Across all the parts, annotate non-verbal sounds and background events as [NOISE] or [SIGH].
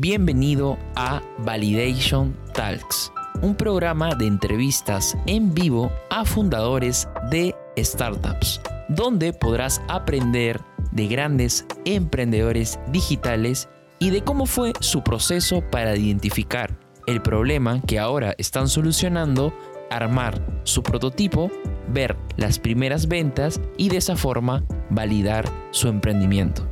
Bienvenido a Validation Talks, un programa de entrevistas en vivo a fundadores de startups, donde podrás aprender de grandes emprendedores digitales y de cómo fue su proceso para identificar el problema que ahora están solucionando, armar su prototipo, ver las primeras ventas y de esa forma validar su emprendimiento.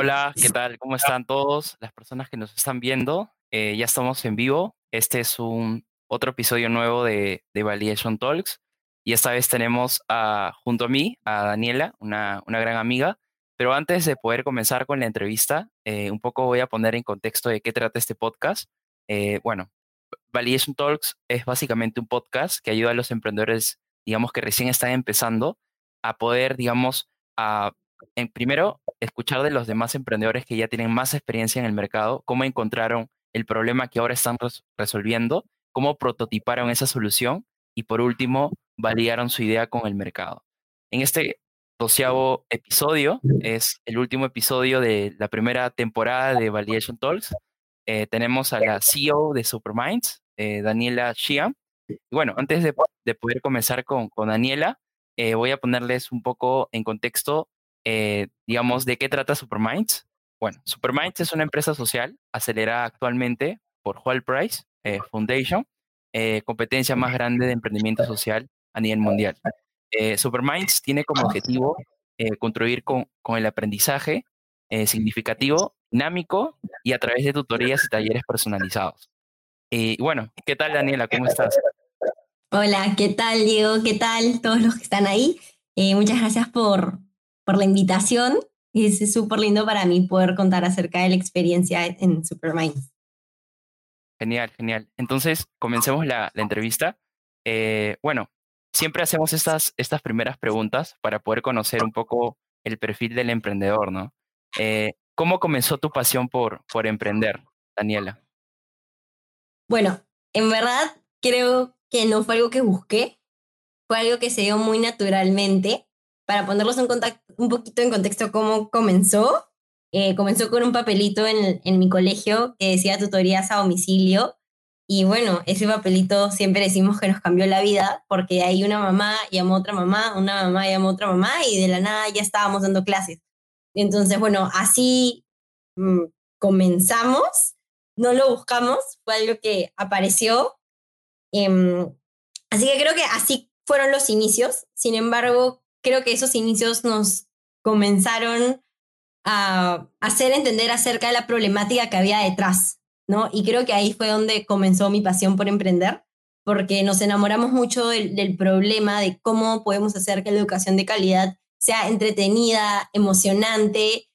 Hola, ¿qué tal? ¿Cómo están todos? Las personas que nos están viendo, eh, ya estamos en vivo. Este es un otro episodio nuevo de, de Validation Talks. Y esta vez tenemos junto a mí a Daniela, una, una, gran amiga. Pero antes de poder comenzar con la entrevista, eh, un poco voy a poner en contexto de qué trata este podcast. Eh, bueno, Validation Talks es básicamente un podcast que ayuda a los emprendedores, digamos, que recién están empezando a poder, digamos, a en, primero, escuchar de los demás emprendedores que ya tienen más experiencia en el mercado, cómo encontraron el problema que ahora están resolviendo, cómo prototiparon esa solución y por último, validaron su idea con el mercado. En este doceavo episodio, es el último episodio de la primera temporada de Validation Talks, eh, tenemos a la CEO de Superminds, eh, Daniela Shia. Bueno, antes de, poder comenzar con, con Daniela, eh, voy a ponerles un poco en contexto eh, digamos, ¿de qué trata Superminds? Bueno, Superminds es una empresa social acelerada actualmente por Whole Price eh, Foundation, eh, competencia más grande de emprendimiento social a nivel mundial. Superminds tiene como objetivo contribuir con, con, el aprendizaje significativo, dinámico y a través de tutorías y talleres personalizados. Y bueno, ¿qué tal Daniela? ¿Cómo estás? Hola, ¿qué tal Diego? ¿Qué tal todos los que están ahí? muchas gracias por, por la invitación. Es súper lindo para mí poder contar acerca de la experiencia en Superminds. Genial, genial. Entonces, comencemos la, entrevista. Eh, bueno, siempre hacemos estas, estas primeras preguntas para poder conocer un poco el perfil del emprendedor, ¿no? Eh, ¿Cómo comenzó tu pasión por, por emprender, Daniela? Bueno, en verdad creo que no fue algo que busqué, fue algo que se dio muy naturalmente para ponerlos en un poquito en contexto cómo comenzó, eh, comenzó con un papelito en, en mi colegio que decía tutorías a domicilio. Y bueno, ese papelito siempre decimos que nos cambió la vida porque ahí una mamá llamó a otra mamá, una mamá llamó a otra mamá y de la nada ya estábamos dando clases. Entonces, bueno, así mm, comenzamos, no lo buscamos, fue algo que apareció. Em, así que creo que así fueron los inicios. Sin embargo, creo que esos inicios nos comenzaron a hacer entender acerca de la problemática que había detrás, ¿no? Y creo que ahí fue donde comenzó mi pasión por emprender, porque nos enamoramos mucho del, problema de cómo podemos hacer que la educación de calidad sea entretenida, emocionante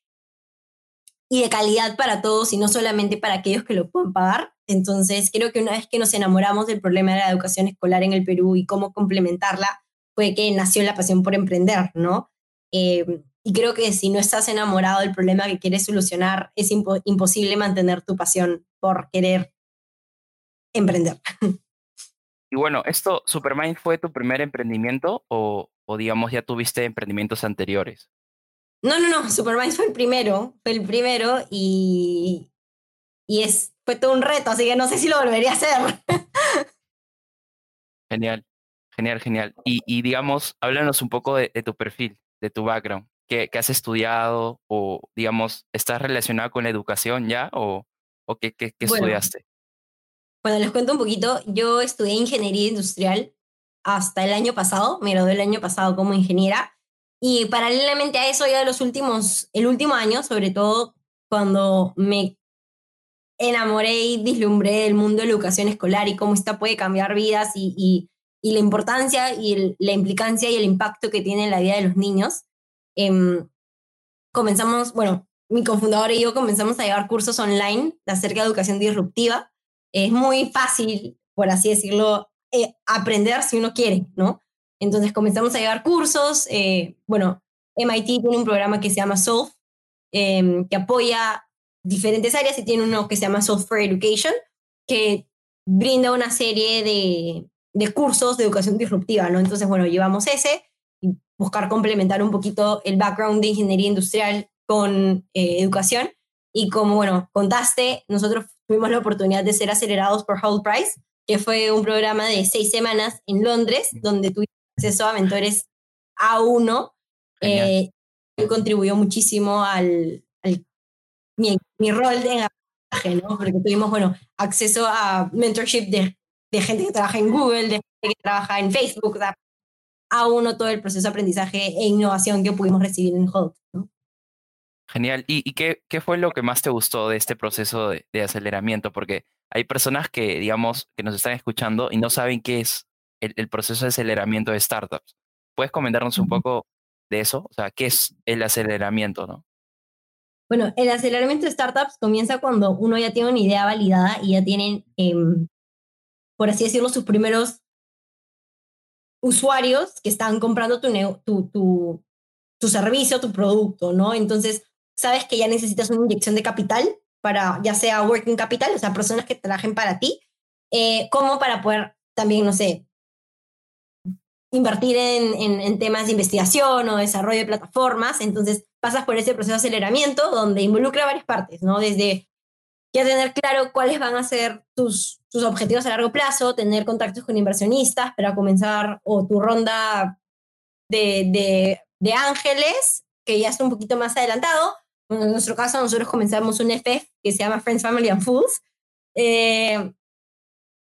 y de calidad para todos y no solamente para aquellos que lo puedan pagar. Entonces, creo que una vez que nos enamoramos del problema de la educación escolar en el Perú y cómo complementarla, fue que nació la pasión por emprender, ¿no? Eh, y creo que si no estás enamorado del problema que quieres solucionar, es imposible mantener tu pasión por querer emprender. [LAUGHS] Y bueno, ¿esto, Supermind, fue tu primer emprendimiento o, o digamos ya tuviste emprendimientos anteriores? No, no, no, Supermind fue el primero, fue el primero y, y es, fue todo un reto, así que no sé si lo volvería a hacer. [LAUGHS] Genial. Genial, genial. Y, digamos, háblanos un poco de, tu perfil, de tu background. ¿Qué, has estudiado? O, digamos, ¿estás relacionado con la educación ya? ¿O, o qué, qué, estudiaste? Bueno, les cuento un poquito. Yo estudié ingeniería industrial hasta el año pasado. Me gradué el año pasado como ingeniera. Y paralelamente a eso, ya los últimos, el último año, sobre todo cuando me enamoré y vislumbré del mundo de la educación escolar y cómo esta puede cambiar vidas y y la importancia y la implicancia y el impacto que tiene en la vida de los niños. Em, comenzamos, bueno, mi cofundador y yo comenzamos a llevar cursos online acerca de educación disruptiva. Es muy fácil, por así decirlo, eh, aprender si uno quiere, ¿no? Entonces comenzamos a llevar cursos. Eh, bueno, MIT tiene un programa que se llama Solve, em, que apoya diferentes áreas y tiene uno que se llama for Education, que brinda una serie de, de cursos de educación disruptiva, ¿no? Entonces, bueno, llevamos ese y buscar complementar un poquito el background de ingeniería industrial con eh, educación. Y como, bueno, contaste, nosotros tuvimos la oportunidad de ser acelerados por Hold Price, que fue un programa de seis semanas en Londres, donde tuvimos acceso a mentores A1. Eh, contribuyó muchísimo al, mi, mi, rol de aprendizaje, ¿no? Porque tuvimos, bueno, acceso a mentorship de, de gente que trabaja en Google, de gente que trabaja en Facebook, a uno todo el proceso de aprendizaje e innovación que pudimos recibir en Hold. ¿no? Genial. ¿Y, qué, qué, fue lo que más te gustó de este proceso de, de, aceleramiento? Porque hay personas que, digamos, que nos están escuchando y no saben qué es el, el proceso de aceleramiento de startups. ¿Puedes comentarnos un poco de eso? O sea, ¿qué es el aceleramiento, no? Bueno, el aceleramiento de startups comienza cuando uno ya tiene una idea validada y ya tienen, eh, por así decirlo, sus primeros usuarios que están comprando tu, tu, tu, servicio, tu producto, ¿no? Entonces, sabes que ya necesitas una inyección de capital para, ya sea working capital, o sea, personas que trabajen para ti, eh, como para poder también, no sé, invertir en, en, en, temas de investigación o desarrollo de plataformas. Entonces, pasas por ese proceso de aceleramiento donde involucra varias partes, ¿no? Desde ya tener claro cuáles van a ser tus, tus objetivos a largo plazo, tener contactos con inversionistas para comenzar o tu ronda de, de, de ángeles, que ya está un poquito más adelantado. En nuestro caso, nosotros comenzamos un FF que se llama Friends, Family and Fools. Eh,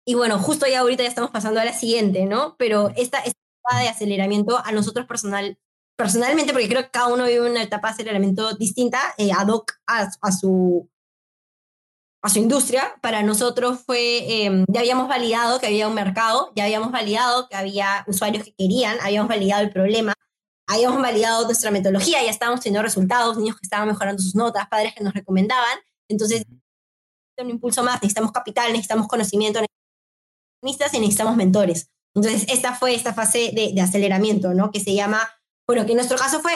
y bueno, justo ya ahorita ya estamos pasando a la siguiente, ¿no? Pero esta, esta etapa de aceleramiento a nosotros personal, personalmente, porque creo que cada uno vive una etapa de aceleramiento distinta, eh, ad hoc a, a, su, a su industria. Para nosotros fue, eh, ya habíamos validado que había un mercado, ya habíamos validado que había usuarios que querían, habíamos validado el problema, habíamos validado nuestra metodología, ya estábamos teniendo resultados, niños que estaban mejorando sus notas, padres que nos recomendaban. Entonces, un impulso más, necesitamos capital, necesitamos conocimiento, necesitamos y necesitamos mentores. Entonces, esta fue esta fase de, de, aceleramiento, ¿no? Que se llama, bueno, que en nuestro caso fue,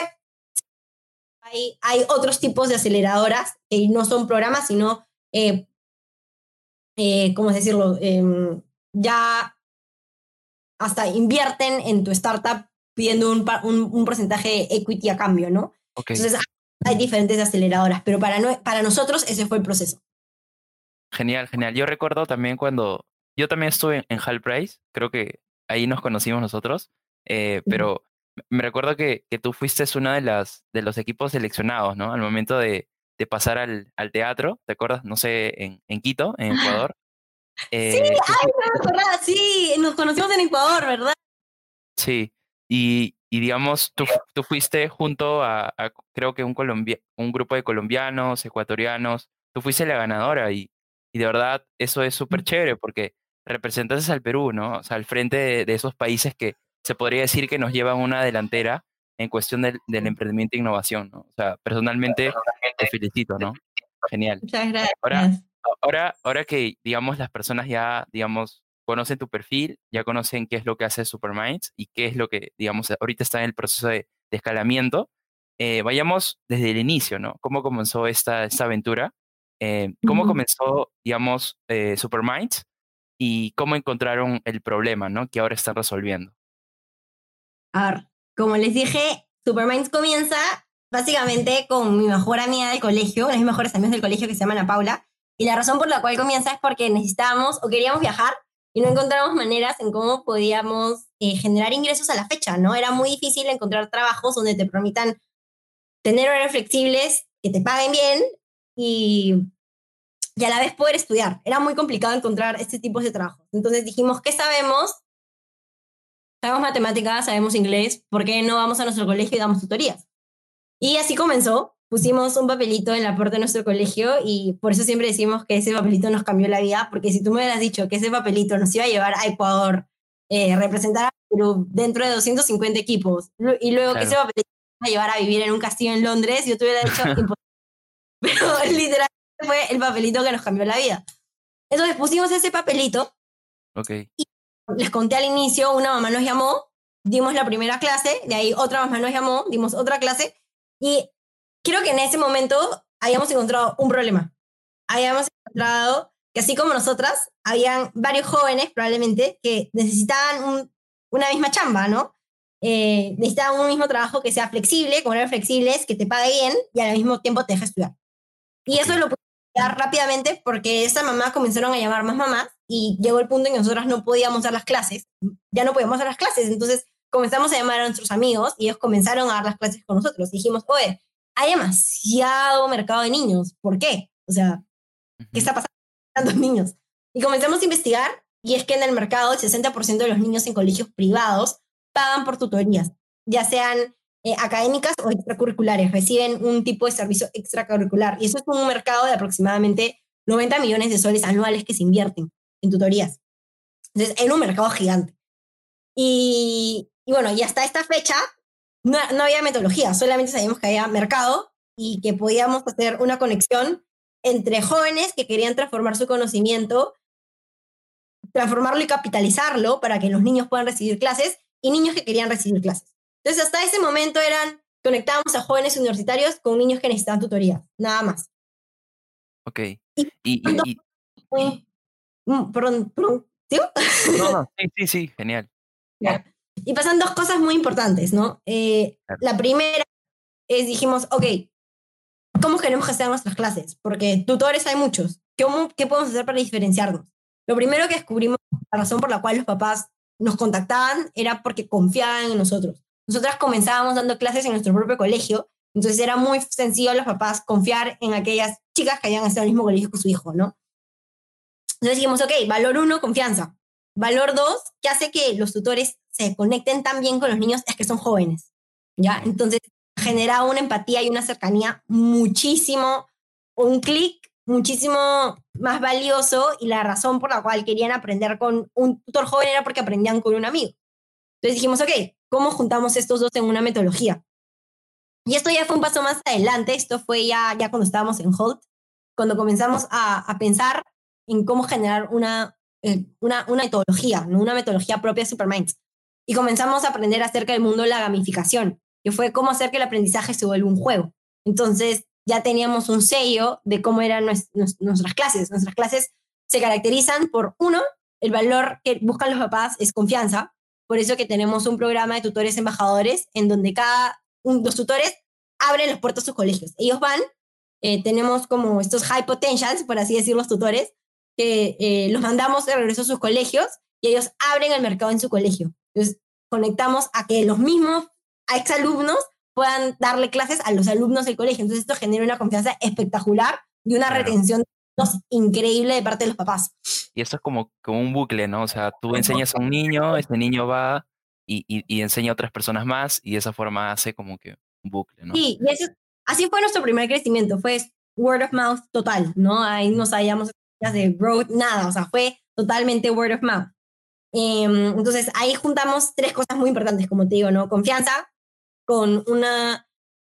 hay, hay otros tipos de aceleradoras que no son programas, sino eh, eh, ¿cómo decirlo? Eh, ya hasta invierten en tu startup pidiendo un, un, un, porcentaje de equity a cambio, ¿no? Okay. Entonces hay diferentes aceleradoras, pero para, no, para nosotros ese fue el proceso. Genial, genial. Yo recuerdo también cuando yo también estuve en, en Hall Price, creo que ahí nos conocimos nosotros, eh, pero me recuerdo que, que, tú fuiste una de las de los equipos seleccionados, ¿no? Al momento de, de pasar al, al, teatro, ¿te acuerdas? No sé, en, en Quito, en Ecuador. Eh, sí, ay, no me sí, nos conocimos en Ecuador, ¿verdad? Sí, y, y digamos, tú, tú fuiste junto a, a creo que un, colombia, un grupo de colombianos, ecuatorianos, tú fuiste la ganadora y, y de verdad eso es súper chévere porque representas al Perú, ¿no? O sea, al frente de, de, esos países que se podría decir que nos llevan una delantera en cuestión del, del emprendimiento e innovación, ¿no? O sea, personalmente te felicito, ¿no? Genial. Muchas gracias. Ahora, ahora, ahora que, digamos, las personas ya, digamos, conocen tu perfil, ya conocen qué es lo que hace Superminds y qué es lo que, digamos, ahorita está en el proceso de, de escalamiento, eh, vayamos desde el inicio, ¿no? ¿Cómo comenzó esta, esta aventura? Eh, ¿Cómo uh -huh. comenzó, digamos, eh, Superminds? Y cómo encontraron el problema, ¿no? Que ahora están resolviendo. A ver, como les dije, Superminds comienza básicamente con mi mejor amiga del colegio, una de mis mejores amigas del colegio que se llama Ana Paula. Y la razón por la cual comienza es porque necesitábamos o queríamos viajar y no encontramos maneras en cómo podíamos eh, generar ingresos a la fecha, ¿no? Era muy difícil encontrar trabajos donde te permitan tener horarios flexibles, que te paguen bien y, y a la vez poder estudiar. Era muy complicado encontrar este tipo de trabajos. Entonces dijimos, ¿qué sabemos? Sabemos matemáticas, sabemos inglés, ¿por qué no vamos a nuestro colegio y damos tutorías? Y así comenzó. Pusimos un papelito en la puerta de nuestro colegio y por eso siempre decimos que ese papelito nos cambió la vida, porque si tú me hubieras dicho que ese papelito nos iba a llevar a Ecuador, eh, representar a Perú dentro de 250 equipos, y luego claro. que ese papelito nos iba a llevar a vivir en un castillo en Londres, yo te hubiera dicho [LAUGHS] imposible. Pero [LAUGHS] literalmente fue el papelito que nos cambió la vida. Entonces pusimos ese papelito okay. y les conté al inicio, una mamá nos llamó, dimos la primera clase, de ahí otra mamá nos llamó, dimos otra clase, y creo que en ese momento habíamos encontrado un problema. Habíamos encontrado que así como nosotras, habían varios jóvenes probablemente que necesitaban un, una misma chamba, ¿no? eh, necesitaban un mismo trabajo que sea flexible, con horarios flexibles, que te pague bien y al mismo tiempo te deje estudiar. Y eso lo pude dar rápidamente porque esa mamá comenzaron a llamar más mamás y llegó el punto en que nosotras no podíamos dar las clases, ya no podíamos dar las clases, entonces comenzamos a llamar a nuestros amigos y ellos comenzaron a dar las clases con nosotros. dijimos, oye, hay demasiado mercado de niños, ¿por qué? O sea, ¿qué está pasando con tantos niños? Y comenzamos a investigar y es que en el mercado el 60% de los niños en colegios privados pagan por tutorías, ya sean eh, académicas o extracurriculares, reciben un tipo de servicio extracurricular. Y eso es un mercado de aproximadamente 90 millones de soles anuales que se invierten en tutorías. Entonces, era un mercado gigante. Y, y bueno, y hasta esta fecha no, no, había metodología, solamente sabíamos que había mercado y que podíamos hacer una conexión entre jóvenes que querían transformar su conocimiento, transformarlo y capitalizarlo para que los niños puedan recibir clases y niños que querían recibir clases. Entonces, hasta ese momento eran, conectábamos a jóvenes universitarios con niños que necesitaban tutoría, nada más. Ok. Y, y, perdón, perdón, ¿sí? No, no, [LAUGHS] sí, sí, sí, genial. Y pasan dos cosas muy importantes, ¿no? Eh, la primera es, dijimos, ok, ¿cómo queremos que sean nuestras clases? Porque tutores hay muchos. ¿Cómo, ¿Qué podemos hacer para diferenciarnos? Lo primero que descubrimos, la razón por la cual los papás nos contactaban era porque confiaban en nosotros. Nosotras comenzábamos dando clases en nuestro propio colegio, entonces era muy sencillo a los papás confiar en aquellas chicas que habían estado en el mismo colegio que su hijo, ¿no? Entonces dijimos, ok, valor uno, confianza. Valor dos, que hace que los tutores se conecten tan bien con los niños es que son jóvenes, ¿ya? Entonces genera una empatía y una cercanía muchísimo, un clic muchísimo más valioso y la razón por la cual querían aprender con un tutor joven era porque aprendían con un amigo. Entonces dijimos, ok, ¿cómo juntamos estos dos en una metodología? Y esto ya fue un paso más adelante, esto fue ya, ya cuando estábamos en Holt, cuando comenzamos a, a pensar en cómo generar una, eh, una, una metodología, ¿no? una metodología propia de Superminds. Y comenzamos a aprender acerca del mundo de la gamificación, que fue cómo hacer que el aprendizaje se vuelva un juego. Entonces, ya teníamos un sello de cómo eran nuestras clases. Nuestras clases se caracterizan por, uno, el valor que buscan los papás es confianza. Por eso que tenemos un programa de tutores embajadores en donde cada un, los tutores abren los puertos a sus colegios. Ellos van, eh, tenemos como estos high potentials, por así decir, los tutores, que eh, los mandamos de regreso a sus colegios y ellos abren el mercado en su colegio. Entonces, conectamos a que los mismos exalumnos puedan darle clases a los alumnos del colegio. Entonces esto genera una confianza espectacular y una retención increíble de parte de los papás. Y eso es como, como un bucle, ¿no? O sea, tú enseñas a un niño, este niño va y, y, enseña a otras personas más y de esa forma hace como que un bucle, ¿no? Sí, y así fue nuestro primer crecimiento, fue word of mouth total, ¿no? Ahí no sabíamos de growth, nada, o sea, fue totalmente word of mouth. Em, entonces ahí juntamos tres cosas muy importantes, como te digo, ¿no? Confianza, con una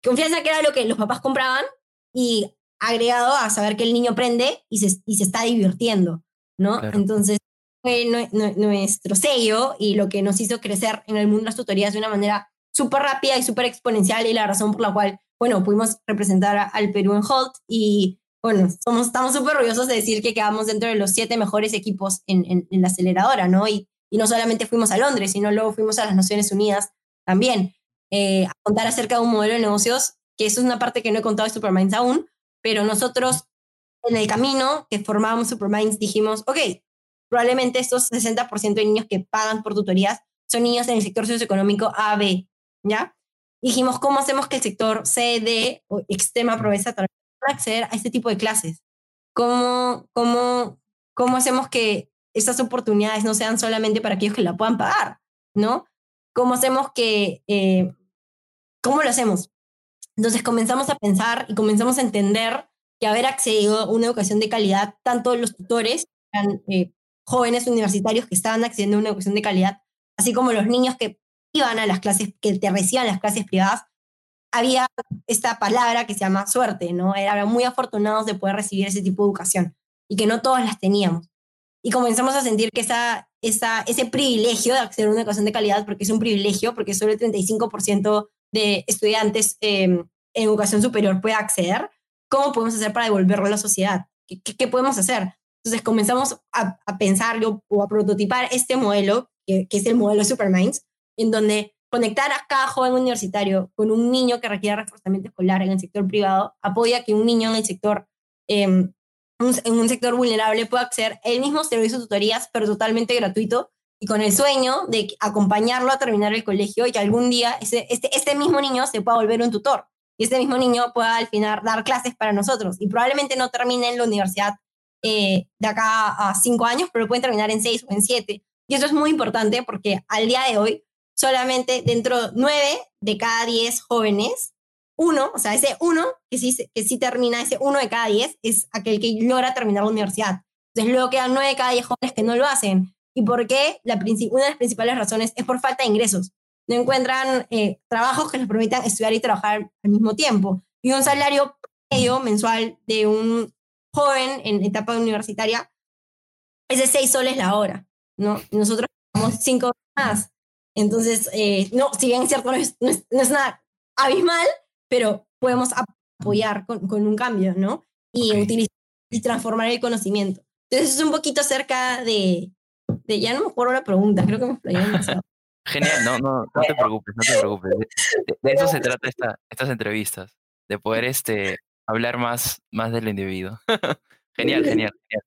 confianza que era lo que los papás compraban y agregado a saber que el niño aprende y se, y se está divirtiendo, ¿no? Entonces fue nuestro sello y lo que nos hizo crecer en el mundo de las tutorías de una manera súper rápida y súper exponencial y la razón por la cual, bueno, pudimos representar al Perú en Holt y, bueno, somos, estamos súper orgullosos de decir que quedamos dentro de los siete mejores equipos en, en, en la aceleradora, ¿no? Y, y no solamente fuimos a Londres, sino luego fuimos a las Naciones Unidas también. Eh, a contar acerca de un modelo de negocios, que eso es una parte que no he contado de Superminds aún, pero nosotros en el camino que formábamos Superminds dijimos, ok, probablemente estos 60% de niños que pagan por tutorías son niños en el sector socioeconómico A, B, ¿ya? Dijimos, ¿cómo hacemos que el sector C, D o extrema pobreza acceder a este tipo de clases? ¿Cómo, cómo, ¿Cómo hacemos que estas oportunidades no sean solamente para aquellos que la puedan pagar, ¿no? ¿Cómo hacemos que, eh, cómo lo hacemos? Entonces comenzamos a pensar y comenzamos a entender que haber accedido a una educación de calidad, tanto los tutores, eran eh, jóvenes universitarios que estaban accediendo a una educación de calidad, así como los niños que iban a las clases, que te recibían las clases privadas, había esta palabra que se llama suerte, ¿no? Eran muy afortunados de poder recibir ese tipo de educación y que no todos las teníamos. Y comenzamos a sentir que esa esa, ese privilegio de acceder a una educación de calidad, porque es un privilegio, porque solo el 35% de estudiantes em, en educación superior puede acceder, ¿cómo podemos hacer para devolverlo a la sociedad? ¿Qué, podemos hacer? Entonces comenzamos a, a pensar o a prototipar este modelo, que, que, es el modelo Superminds, en donde conectar a cada joven universitario con un niño que requiere reforzamiento escolar en el sector privado apoya que un niño en el sector, em, en un sector vulnerable pueda acceder al mismo servicio de tutorías, pero totalmente gratuito y con el sueño de acompañarlo a terminar el colegio y que algún día ese, este, este mismo niño se pueda volver un tutor y este mismo niño pueda al final dar clases para nosotros y probablemente no termine en la universidad eh, de acá a cinco años, pero pueden terminar en seis o en siete. Y eso es muy importante porque al día de hoy solamente dentro de nueve de cada diez jóvenes, uno, o sea, ese uno que sí, que sí termina, ese uno de cada diez es aquel que logra terminar la universidad. Entonces luego quedan nueve de cada diez jóvenes que no lo hacen. ¿Y por qué? Una de las principales razones es por falta de ingresos. No encuentran eh, trabajos que les permitan estudiar y trabajar al mismo tiempo. Y un salario medio mensual de un joven en etapa universitaria es de seis soles la hora. ¿no? Nosotros tenemos cinco más. Entonces, eh, no, si bien es cierto, no es, no es, nada abismal, pero podemos apoyar con, con un cambio, ¿no? Y utilizar y transformar el conocimiento. Entonces, es un poquito acerca de, de, ya no me acuerdo la pregunta, creo que me explayé demasiado. [LAUGHS] Genial, no, no, no te preocupes, no te preocupes. De, eso se trata esta, estas entrevistas, de poder este, hablar más, más del individuo. [LAUGHS] genial, genial, genial.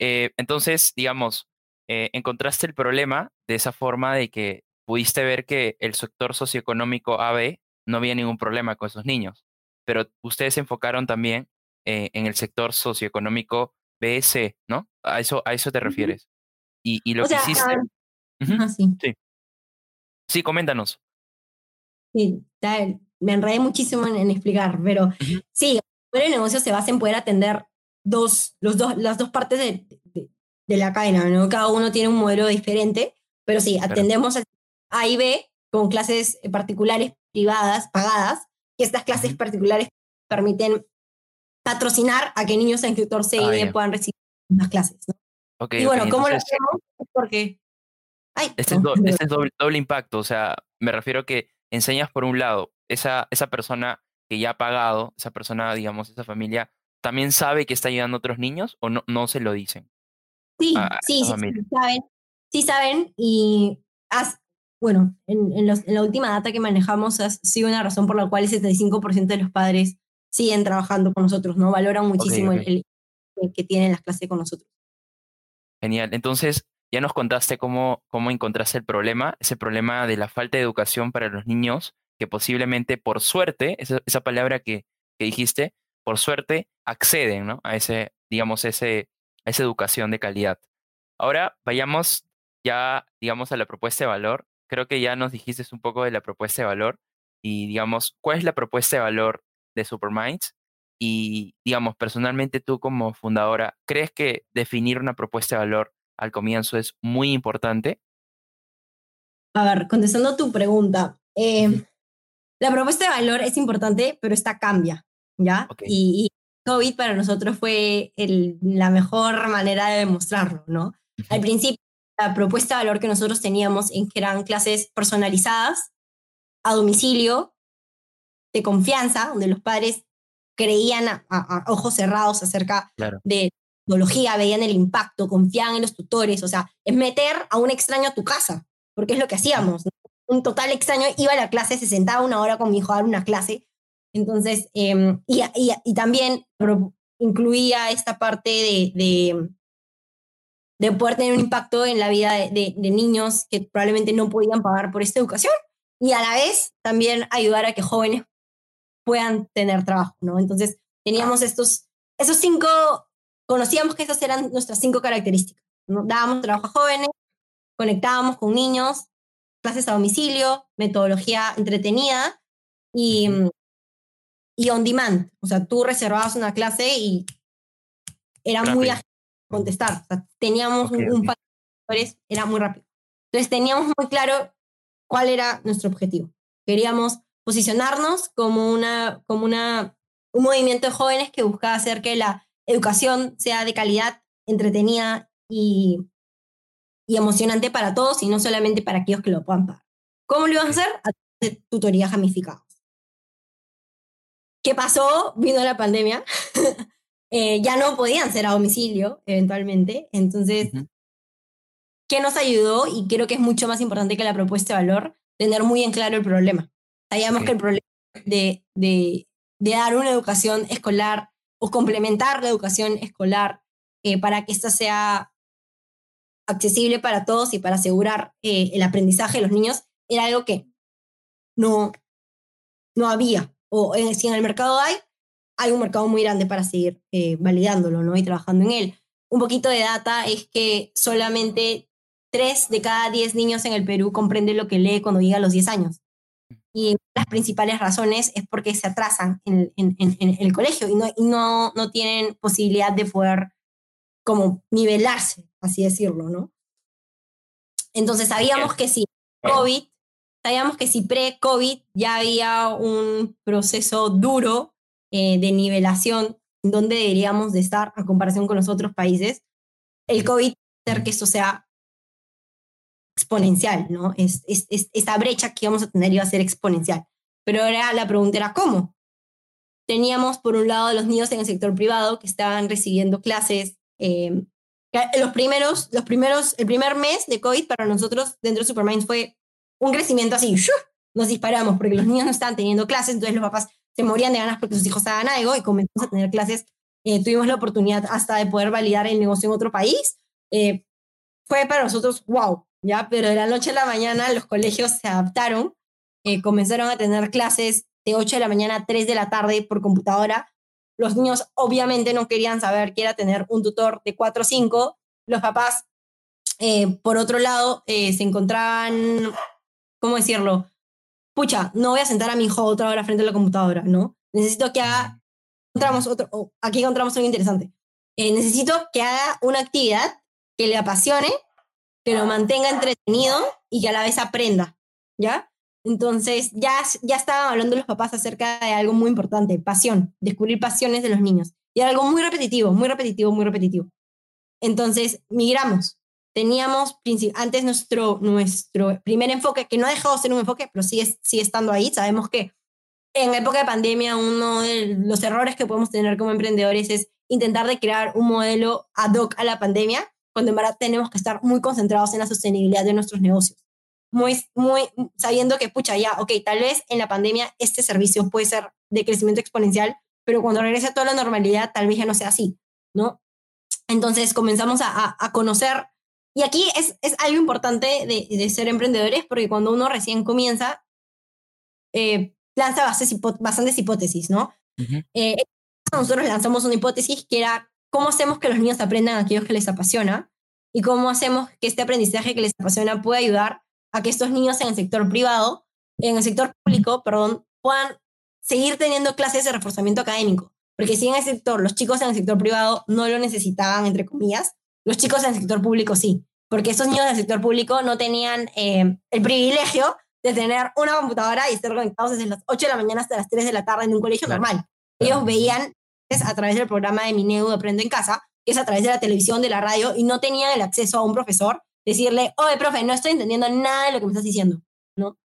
Eh, entonces, digamos, eh, encontraste el problema de esa forma de que pudiste ver que el sector socioeconómico AB no había ningún problema con esos niños, pero ustedes se enfocaron también eh, en el sector socioeconómico BC, ¿no? A eso, a eso te refieres. Y, lo que hiciste... sí. sí. sí. coméntanos. Sí, me enredé muchísimo en, explicar, pero sí, el negocio se basa en poder atender dos, los dos, las dos partes de, de, la cadena, ¿no? Cada uno tiene un modelo diferente, pero sí, atendemos a y B con clases particulares privadas, pagadas, y estas clases particulares permiten patrocinar a que niños en sector C y ah, D puedan recibir las clases, ¿no? y bueno, ¿cómo lo hacemos? Porque... este, es, este doble, impacto, o sea, me refiero que enseñas por un lado, esa, esa persona que ya ha pagado, esa persona, digamos, esa familia, ¿también sabe que está ayudando a otros niños o no, no se lo dicen? Sí, sí, sí, saben. Sí saben y, bueno, en, en, la última data que manejamos ha sido una razón por la cual el 75% de los padres siguen trabajando con nosotros, ¿no? Valoran muchísimo El, el, que tienen las clases con nosotros. Genial. Entonces, ya nos contaste cómo, cómo encontraste el problema, ese problema de la falta de educación para los niños, que posiblemente por suerte, esa, esa palabra que, que, dijiste, por suerte acceden ¿no? a ese, digamos, ese, a esa educación de calidad. Ahora vayamos ya, digamos, a la propuesta de valor. Creo que ya nos dijiste un poco de la propuesta de valor y, digamos, ¿cuál es la propuesta de valor de Superminds? Y, digamos, personalmente tú como fundadora, ¿crees que definir una propuesta de valor al comienzo es muy importante? A ver, contestando tu pregunta, eh, la propuesta de valor es importante, pero esta cambia, ¿ya? Y, COVID para nosotros fue la mejor manera de demostrarlo, ¿no? Al principio, la propuesta de valor que nosotros teníamos en que eran clases personalizadas, a domicilio, de confianza, donde los padres creían a, ojos cerrados acerca de tecnología, veían el impacto, confiaban en los tutores, o sea, es meter a un extraño a tu casa, porque es lo que hacíamos. Un total extraño iba a la clase, se sentaba una hora con mi hijo a dar una clase, entonces, em, y, y, también incluía esta parte de, de, de, poder tener un impacto en la vida de, de niños que probablemente no podían pagar por esta educación y a la vez también ayudar a que jóvenes puedan tener trabajo, ¿no? Entonces, teníamos estos, esos cinco, conocíamos que esas eran nuestras cinco características. ¿no? Dábamos trabajo a jóvenes, conectábamos con niños, clases a domicilio, metodología entretenida y, y on demand. O sea, tú reservabas una clase y era muy ágil contestar. O sea, teníamos un, un de era muy rápido. Entonces teníamos muy claro cuál era nuestro objetivo. Queríamos posicionarnos como, una, como una, un movimiento de jóvenes que buscaba hacer que la educación sea de calidad, entretenida y, y emocionante para todos y no solamente para aquellos que lo puedan pagar. ¿Cómo lo iban a hacer? A través de tutorías gamificadas. ¿Qué pasó? Vino la pandemia. [LAUGHS] eh, ya no podían ser a domicilio, eventualmente. Entonces, ¿qué nos ayudó? Y creo que es mucho más importante que la propuesta de valor tener muy en claro el problema. Sabíamos que el problema de, de, de, dar una educación escolar o complementar la educación escolar eh, para que esta sea accesible para todos y para asegurar eh, el aprendizaje de los niños era algo que no, no había. O si en el mercado hay, hay un mercado muy grande para seguir validándolo ¿no? y trabajando en él. Un poquito de data es que solamente 3 de cada 10 niños en el Perú comprenden lo que lee cuando llega a los 10 años. Y las principales razones es porque se atrasan en, en, en, el colegio y, no, y no, no tienen posibilidad de poder como nivelarse, así decirlo, ¿no? Entonces sabíamos que si COVID, sabíamos que si pre-COVID ya había un proceso duro eh, de nivelación donde deberíamos de estar a comparación con los otros países, el COVID hacer que esto sea exponencial, ¿no? Es, es, esta brecha que íbamos a tener iba a ser exponencial. Pero ahora la pregunta era cómo. Teníamos por un lado los niños en el sector privado que estaban recibiendo clases. Eh, los primeros, los primeros, el primer mes de COVID para nosotros dentro de Superminds fue un crecimiento así, nos disparamos porque los niños no estaban teniendo clases, entonces los papás se morían de ganas porque sus hijos hagan algo y comenzamos a tener clases. Eh, tuvimos la oportunidad hasta de poder validar el negocio en otro país. Eh, fue para nosotros wow, ¿ya? Pero de la noche a la mañana los colegios se adaptaron, eh, comenzaron a tener clases de 8 de la mañana a 3 de la tarde por computadora. Los niños obviamente no querían saber qué era tener un tutor de 4 o 5. Los papás, eh, por otro lado, eh, se encontraban, ¿cómo decirlo? Pucha, no voy a sentar a mi hijo otra hora frente a la computadora, ¿no? Necesito que haga, encontramos otro, oh, aquí encontramos algo interesante. necesito que haga una actividad que le apasione que lo mantenga entretenido y que a la vez aprenda, ¿ya? Entonces, ya, ya estaban hablando los papás acerca de algo muy importante, pasión, descubrir pasiones de los niños. Y era algo muy repetitivo, muy repetitivo, muy repetitivo. Entonces, migramos. Teníamos antes nuestro, nuestro primer enfoque, que no ha dejado de ser un enfoque, pero sigue, sigue estando ahí. Sabemos que en época de pandemia uno de los errores que podemos tener como emprendedores es intentar de crear un modelo ad hoc a la pandemia cuando en verdad tenemos que estar muy concentrados en la sostenibilidad de nuestros negocios. Muy, muy sabiendo que, pucha, ya, ok, tal vez en la pandemia este servicio puede ser de crecimiento exponencial, pero cuando regrese a toda la normalidad, tal vez ya no sea así, ¿no? Entonces comenzamos a, a, conocer, y aquí es, es algo importante de, de, ser emprendedores, porque cuando uno recién comienza, eh, lanza bases, bastantes hipótesis, ¿no? eh, nosotros lanzamos una hipótesis que era cómo hacemos que los niños aprendan aquello que les apasiona y cómo hacemos que este aprendizaje que les apasiona pueda ayudar a que estos niños en el sector privado, en el sector público, perdón, puedan seguir teniendo clases de reforzamiento académico. Porque si en el sector, los chicos en el sector privado no lo necesitaban, entre comillas, los chicos en el sector público sí. Porque esos niños del sector público no tenían eh, el privilegio de tener una computadora y estar conectados desde las 8 de la mañana hasta las 3 de la tarde en un colegio normal. Ellos veían a través del programa de Mineu de Aprendo en Casa, que es a través de la televisión, de la radio, y no tenían el acceso a un profesor, decirle, oye, profe, no estoy entendiendo nada de lo que me estás diciendo, ¿no?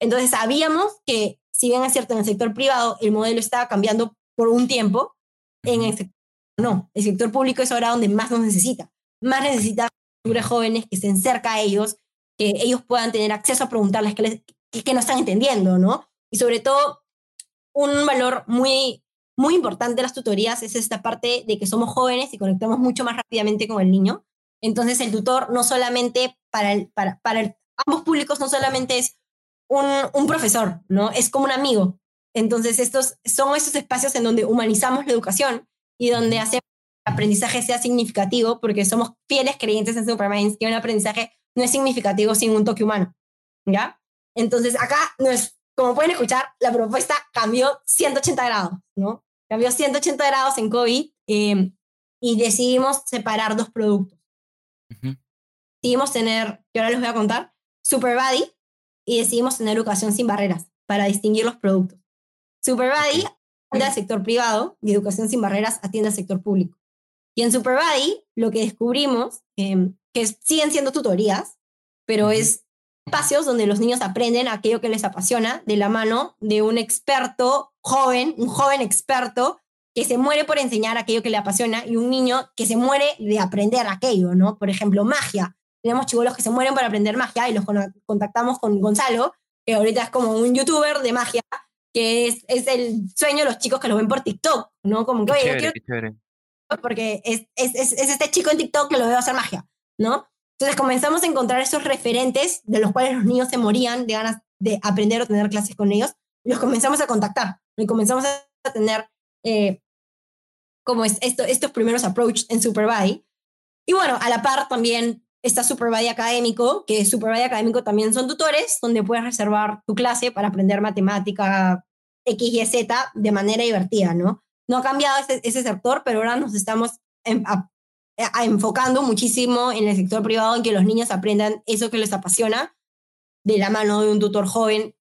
Entonces sabíamos que, si bien es cierto, en el sector privado el modelo estaba cambiando por un tiempo, en el sector no, el sector público es ahora donde más nos necesita. Más necesita jóvenes que estén cerca a ellos, que ellos puedan tener acceso a preguntarles qué, qué no están entendiendo, ¿no? Y sobre todo, un valor muy muy importante las tutorías es esta parte de que somos jóvenes y conectamos mucho más rápidamente con el niño. Entonces el tutor no solamente para, el, para, para ambos públicos no solamente es un, un, profesor, ¿no? Es como un amigo. Entonces estos son esos espacios en donde humanizamos la educación y donde hacemos aprendizaje sea significativo porque somos fieles creyentes en Superminds que un aprendizaje no es significativo sin un toque humano, ¿ya? Entonces acá no es, como pueden escuchar, la propuesta cambió 180 grados, ¿no? cambió 180 grados en COVID em, y decidimos separar dos productos. Decidimos tener, que ahora les voy a contar, Superbody y decidimos tener educación sin barreras para distinguir los productos. Superbody atiende al sector privado y educación sin barreras atiende al sector público. Y en Superbody lo que descubrimos, eh, que siguen siendo tutorías, pero es espacios donde los niños aprenden aquello que les apasiona de la mano de un experto joven, un joven experto que se muere por enseñar aquello que le apasiona y un niño que se muere de aprender aquello, ¿no? Por ejemplo, magia. Tenemos chivolos que se mueren por aprender magia y los contactamos con Gonzalo que ahorita es como un youtuber de magia, que es, es el sueño de los chicos que lo ven por TikTok, ¿no? Como que, oye, yo quiero... Porque es, es, es, es este chico en TikTok que lo veo hacer magia, ¿no? Entonces comenzamos a encontrar esos referentes de los cuales los niños se morían de ganas de aprender o tener clases con ellos, los comenzamos a contactar, y comenzamos a tener eh, como es esto, estos primeros approach en Superbody. Y bueno, a la par también está Superbody Académico, que Superbody Académico también son tutores, donde puedes reservar tu clase para aprender matemática X y Z de manera divertida, ¿no? No ha cambiado ese, sector, pero ahora nos estamos enfocando muchísimo en el sector privado, en que los niños aprendan eso que les apasiona de la mano de un tutor joven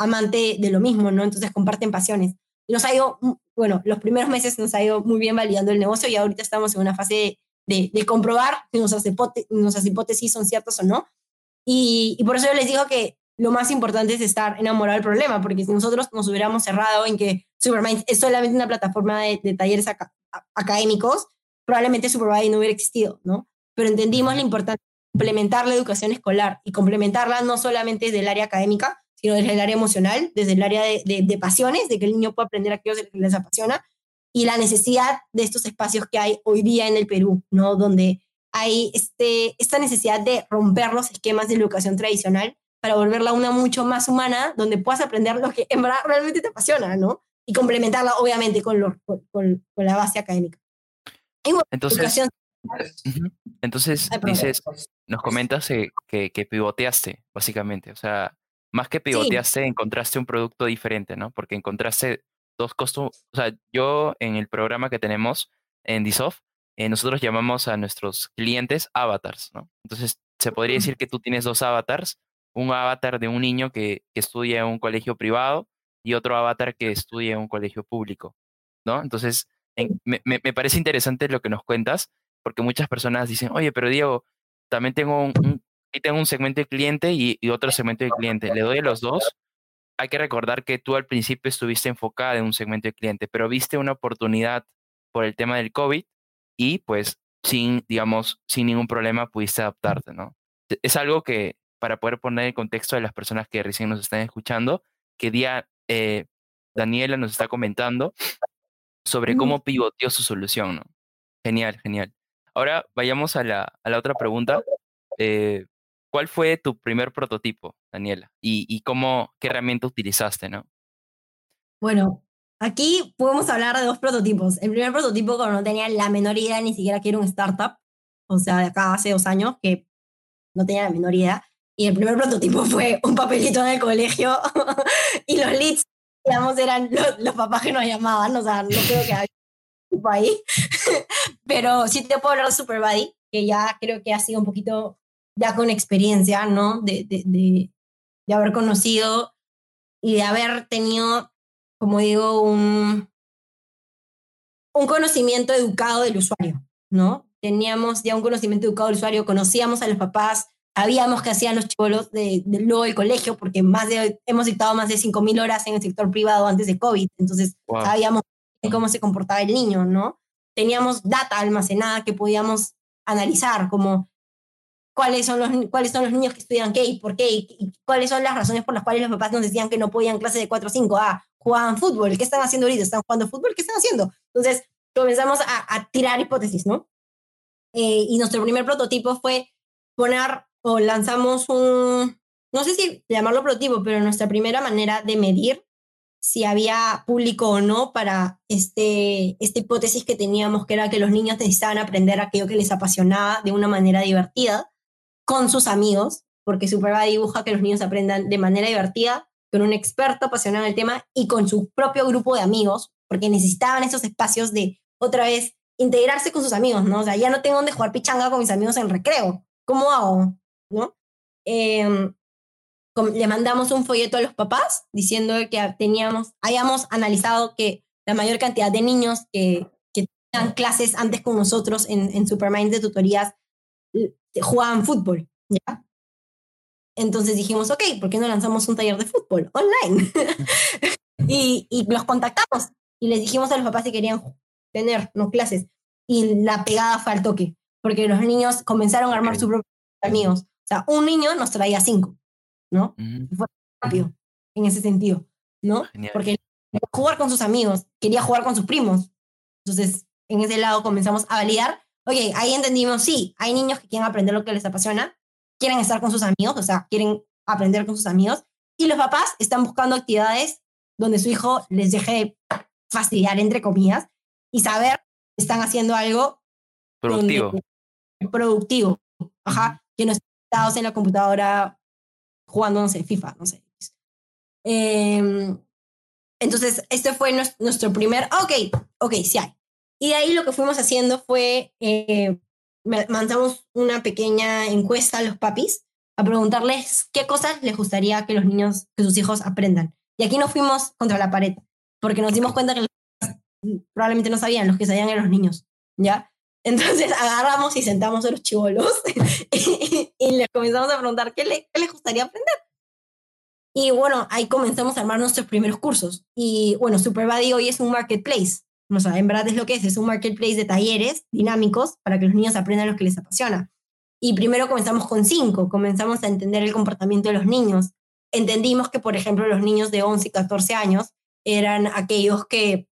amante de lo mismo, ¿no? Entonces comparten pasiones. Nos ha ido, bueno, los primeros meses nos ha ido muy bien validando el negocio y ahorita estamos en una fase de, comprobar si nuestras, nuestras, hipótesis son ciertas o no. Y, y, por eso yo les digo que lo más importante es estar enamorado del problema, porque si nosotros nos hubiéramos cerrado en que Supermind es solamente una plataforma de, de talleres académicos, probablemente Superbody no hubiera existido, ¿no? Pero entendimos la importancia de complementar la educación escolar y complementarla no solamente desde el área académica, sino desde el área emocional, desde el área de, de, de pasiones, de que el niño pueda aprender aquello que les apasiona, y la necesidad de estos espacios que hay hoy día en el Perú, ¿no? Donde hay este, esta necesidad de romper los esquemas de la educación tradicional para volverla una mucho más humana, donde puedas aprender lo que en verdad realmente te apasiona, ¿no? Y complementarla, obviamente, con, lo, con, con la base académica. Entonces, entonces dices, nos comentas que, que, pivoteaste, básicamente. O sea, más que pivoteaste, encontraste un producto diferente, ¿no? Porque encontraste dos costos. O sea, yo en el programa que tenemos en Disoft, eh, nosotros llamamos a nuestros clientes avatars, ¿no? Entonces, se podría decir que tú tienes dos avatars, un avatar de un niño que, que estudia en un colegio privado y otro avatar que estudia en un colegio público, ¿no? Entonces, me, me, parece interesante lo que nos cuentas, porque muchas personas dicen, oye, pero Diego, también tengo un, tengo un segmento de cliente y, y, otro segmento de cliente. Le doy a los dos. Hay que recordar que tú al principio estuviste enfocada en un segmento de cliente, pero viste una oportunidad por el tema del COVID y pues sin, digamos, sin ningún problema pudiste adaptarte, ¿no? Es algo que, para poder poner el contexto de las personas que recién nos están escuchando, que día eh, Daniela nos está comentando sobre cómo pivoteó su solución, ¿no? Genial, genial. Ahora vayamos a la, a la otra pregunta. Eh, ¿Cuál fue tu primer prototipo, Daniela? ¿Y, y cómo, qué herramienta utilizaste, no? Bueno, aquí podemos hablar de dos prototipos. El primer prototipo, cuando no tenía la menor idea ni siquiera que era un startup, o sea, de acá hace dos años, que no tenía la menor idea. Y el primer prototipo fue un papelito en el colegio [LAUGHS] y los leads digamos, eran los, papás que nos llamaban, o sea, no creo que haya tipo ahí, [LAUGHS] pero sí te puedo hablar de Superbody, que ya creo que ha sido un poquito ya con experiencia, ¿no? De, de, de, de haber conocido y de haber tenido, como digo, un, un conocimiento educado del usuario, ¿no? Teníamos ya un conocimiento educado del usuario, conocíamos a los papás, Sabíamos que hacían los chivolos de, de, luego del colegio, porque más de, hemos dictado más de 5.000 horas en el sector privado antes de COVID, entonces wow. sabíamos cómo se comportaba el niño, ¿no? Teníamos data almacenada que podíamos analizar, como cuáles son los, cuáles son los niños que estudian qué y por qué, y, y cuáles son las razones por las cuales los papás nos decían que no podían clase de 4 o 5. Ah, jugaban fútbol, ¿qué están haciendo ahorita? ¿Están jugando fútbol? ¿Qué están haciendo? Entonces comenzamos a, a tirar hipótesis, ¿no? Eh, y nuestro primer prototipo fue poner o lanzamos un, no sé si llamarlo prototipo, pero nuestra primera manera de medir si había público o no para este, esta hipótesis que teníamos, que era que los niños necesitaban aprender aquello que les apasionaba de una manera divertida con sus amigos, porque Superbad dibuja que los niños aprendan de manera divertida con un experto apasionado en el tema y con su propio grupo de amigos, porque necesitaban esos espacios de otra vez integrarse con sus amigos, ¿no? O sea, ya no tengo donde jugar pichanga con mis amigos en recreo. ¿Cómo hago? ¿No? Eh, le mandamos un folleto a los papás diciendo que teníamos, hayamos analizado que la mayor cantidad de niños que, que tenían clases antes con nosotros en, en Supermind de tutorías jugaban fútbol, ¿ya? Entonces dijimos, ok, ¿por qué no lanzamos un taller de fútbol online? [LAUGHS] y, y los contactamos y les dijimos a los papás si querían tener no clases. Y la pegada fue al toque, porque los niños comenzaron a armar sus propios amigos. O sea, un niño nos traía cinco, ¿no? Uh -huh. Fue rápido en ese sentido, ¿no? Genial. Porque quería jugar con sus amigos, quería jugar con sus primos. Entonces, en ese lado comenzamos a validar. Oye, ahí entendimos, sí, hay niños que quieren aprender lo que les apasiona, quieren estar con sus amigos, o sea, quieren aprender con sus amigos, y los papás están buscando actividades donde su hijo les deje fastidiar, entre comillas, y saber que están haciendo algo Productivo. productivo, ajá, que no estén en la computadora jugando, no sé, FIFA, no sé. Em, entonces, este fue nues- nuestro primer, ok, ok, sí hay. Y de ahí lo que fuimos haciendo fue, eh, ma- mandamos una pequeña encuesta a los papis a preguntarles qué cosas les gustaría que los niños, que sus hijos aprendan. Y aquí nos fuimos contra la pared, porque nos dimos cuenta que los probablemente no sabían, los que sabían eran los niños, ¿ya? Entonces [LAUGHS] agarramos y sentamos a los chivolos [LAUGHS] y, y les comenzamos a preguntar qué, le- qué les gustaría aprender. Y bueno, ahí comenzamos a armar nuestros primeros cursos. Y bueno, Superbody hoy es un marketplace. O sea, en verdad es lo que es, es un marketplace de talleres dinámicos para que los niños aprendan lo que les apasiona. Y primero comenzamos con cinco, comenzamos a entender el comportamiento de los niños. Entendimos que, por ejemplo, los niños de 11 y 14 años eran aquellos que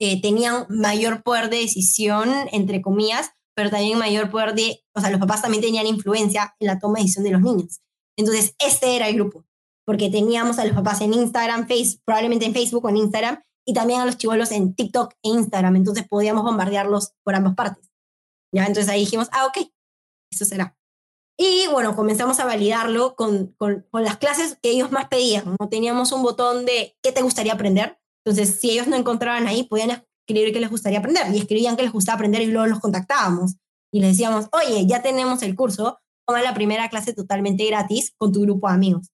eh, tenían mayor poder de decisión, entre comillas, pero también mayor poder de, o sea, los papás también tenían influencia en la toma de decisión de los niños. Entonces, este era el grupo, porque teníamos a los papás en Instagram, face, probablemente en Facebook o en Instagram, y también a los chivolos en TikTok e Instagram, entonces podíamos bombardearlos por ambas partes. ¿Ya? Entonces ahí dijimos, ah, ok, eso será. Y bueno, comenzamos a validarlo con, con, con las clases que ellos más pedían. ¿no? Teníamos un botón de qué te gustaría aprender. Entonces, si ellos no encontraban ahí, podían escribir qué les gustaría aprender. Y escribían qué les gustaba aprender y luego los contactábamos. Y les decíamos, oye, ya tenemos el curso, toma la primera clase totalmente gratis con tu grupo de amigos.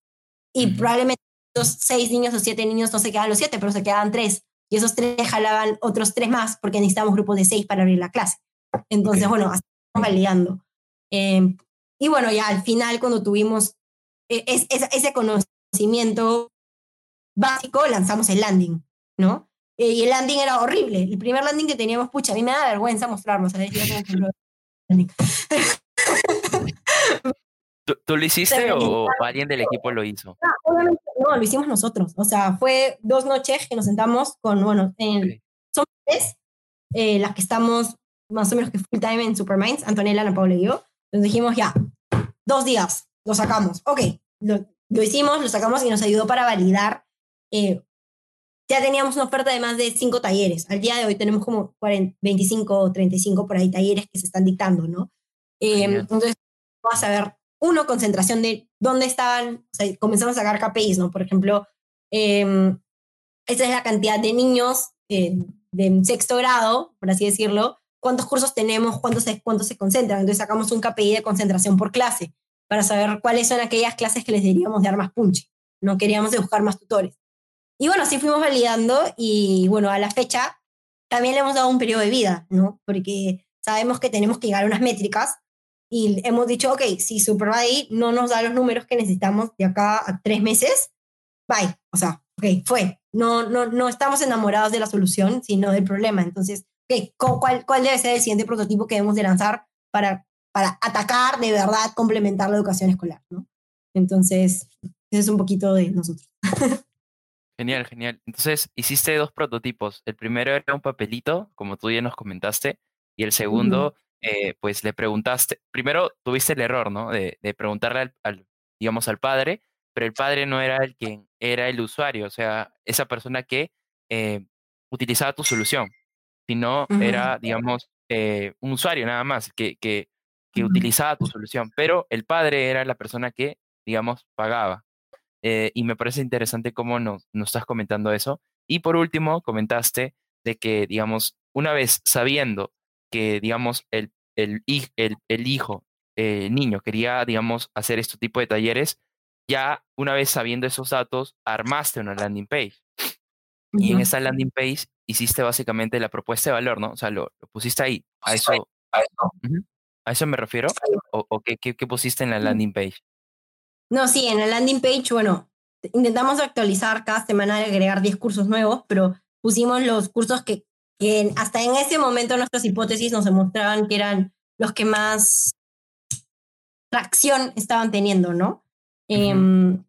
Y probablemente los seis niños o siete niños no se quedaban los siete, pero se quedaban tres. Y esos tres jalaban otros tres más porque necesitamos grupos de seis para abrir la clase. Entonces, Ok. bueno, así estamos validando. Eh, y bueno, ya al final, cuando tuvimos eh, es- es- ese conocimiento básico, lanzamos el landing, ¿no? Eh, y el landing era horrible. El primer landing que teníamos, pucha, a mí me da vergüenza mostrarlo. ¿Tú, tú lo hiciste o, o alguien del equipo lo hizo? Ah, obviamente no, lo hicimos nosotros. O sea, fue dos noches que nos sentamos con, bueno, en, Ok. somos tres, eh, las que estamos más o menos que full time en Superminds, Antonella, Ana Paula y yo. Entonces dijimos, ya, dos días, lo sacamos. Ok, lo, lo hicimos, lo sacamos y nos ayudó para validar. eh, ya teníamos una oferta de más de cinco talleres. Al día de hoy tenemos como 40, 25 o 35 por ahí talleres que se están dictando, ¿no? Eh, entonces, vamos a ver, uno, concentración de dónde estaban, o sea, comenzamos a sacar KPIs, ¿no? Por ejemplo, eh, esa es la cantidad de niños eh, de sexto grado, por así decirlo, cuántos cursos tenemos, cuántos se, cuántos se concentran. Entonces sacamos un KPI de concentración por clase para saber cuáles son aquellas clases que les deberíamos dar más punch. No queríamos buscar más tutores. Y bueno, así fuimos validando y bueno, a la fecha también le hemos dado un periodo de vida, ¿no? Porque sabemos que tenemos que llegar a unas métricas y hemos dicho, ok, si Superbody no nos da los números que necesitamos de acá a tres meses, bye. O sea, ok, fue. No, no, no estamos enamorados de la solución, sino del problema. Entonces, ok, ¿cu- ¿cuál, cuál debe ser el siguiente prototipo que debemos de lanzar para, para atacar de verdad, complementar la educación escolar, ¿no? Entonces, ese es un poquito de nosotros. [LAUGHS] Genial, genial. Entonces, hiciste dos prototipos. El primero era un papelito, como tú ya nos comentaste, y el segundo, eh, pues le preguntaste, primero tuviste el error, ¿no? De, de preguntarle al, al, digamos, al padre, pero el padre no era el quien era el usuario, o sea, esa persona que eh, utilizaba tu solución, sino era, digamos, eh, un usuario nada más que, que, que Ujú. utilizaba tu solución, pero el padre era la persona que, digamos, pagaba. Eh, y me parece interesante cómo nos, nos estás comentando eso. Y por último, comentaste de que, digamos, una vez sabiendo que, digamos, el, el, el, el hijo, eh, niño, quería, digamos, hacer este tipo de talleres, ya una vez sabiendo esos datos, armaste una landing page. Y en esa landing page hiciste básicamente la propuesta de valor, ¿no? O sea, lo, lo pusiste ahí. A eso, Ujú. ¿A eso me refiero? ¿O, o qué, qué, qué pusiste en la Mm. landing page? No, sí, en la landing page, bueno, intentamos actualizar cada semana, agregar 10 cursos nuevos, pero pusimos los cursos que, que hasta en ese momento nuestras hipótesis nos demostraban que eran los que más tracción estaban teniendo, ¿no? Em,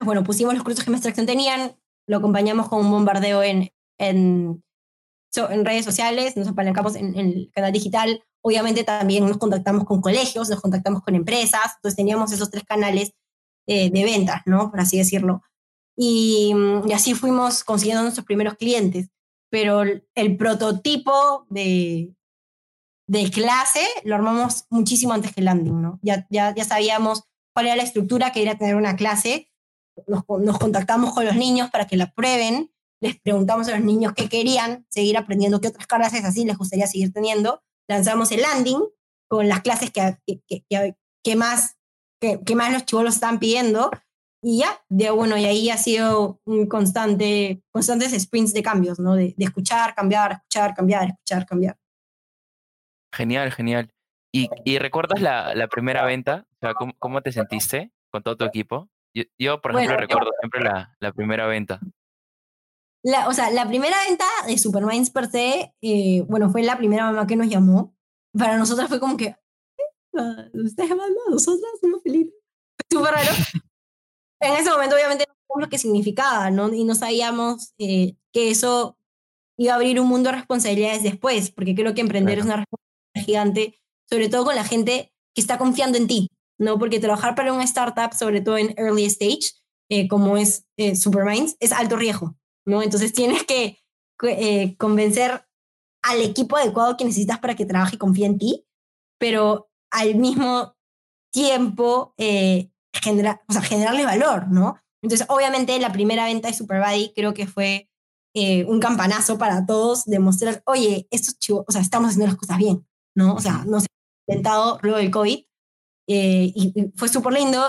bueno, pusimos los cursos que más tracción tenían, lo acompañamos con un bombardeo en, en, en redes sociales, nos apalancamos en, en, el canal digital, obviamente también nos contactamos con colegios, nos contactamos con empresas, entonces teníamos esos tres canales eh, de ventas, ¿no? Por así decirlo. Y, y, así fuimos consiguiendo nuestros primeros clientes, pero el, prototipo de, de clase lo armamos muchísimo antes que el landing, ¿no? Ya, ya, ya sabíamos cuál era la estructura que era tener una clase, nos, nos contactamos con los niños para que la prueben, les preguntamos a los niños qué querían seguir aprendiendo, qué otras clases así les gustaría seguir teniendo, lanzamos el landing con las clases que, que, que, que más, que, que, más los chivolos están pidiendo y ya, de bueno, y ahí ha sido un constante, constantes sprints de cambios, ¿no? De, de escuchar, cambiar, escuchar, cambiar, escuchar, cambiar. Genial, genial. ¿Y, y recuerdas la, la, primera venta? O sea, ¿cómo, ¿cómo, te sentiste con todo tu equipo? Yo, yo por ejemplo, bueno, recuerdo siempre la, la, primera venta. La, o sea, la primera venta de Superminds per se, eh, bueno, fue la primera mamá que nos llamó. Para nosotras fue como que, ¿ustedes llaman a nosotras? Somos felices. Súper raro. en ese momento, obviamente, no sabíamos lo que significaba, ¿no? Y no sabíamos eh, que eso iba a abrir un mundo de responsabilidades después, porque creo que emprender claro. es una responsabilidad gigante, sobre todo con la gente que está confiando en ti, ¿no? Porque trabajar para una startup, sobre todo en early stage, eh, como es eh, Superminds, es alto riesgo, ¿no? Entonces tienes que eh, convencer al equipo adecuado que necesitas para que trabaje y confíe en ti, pero al mismo tiempo eh, genera, o sea, generarle valor, ¿no? Entonces, obviamente, la primera venta de Superbody creo que fue eh, un campanazo para todos, demostrar, oye, estos chivos, o sea, estamos haciendo las cosas bien, ¿no? O sea, nos hemos inventado luego del COVID eh, y, y, fue súper lindo.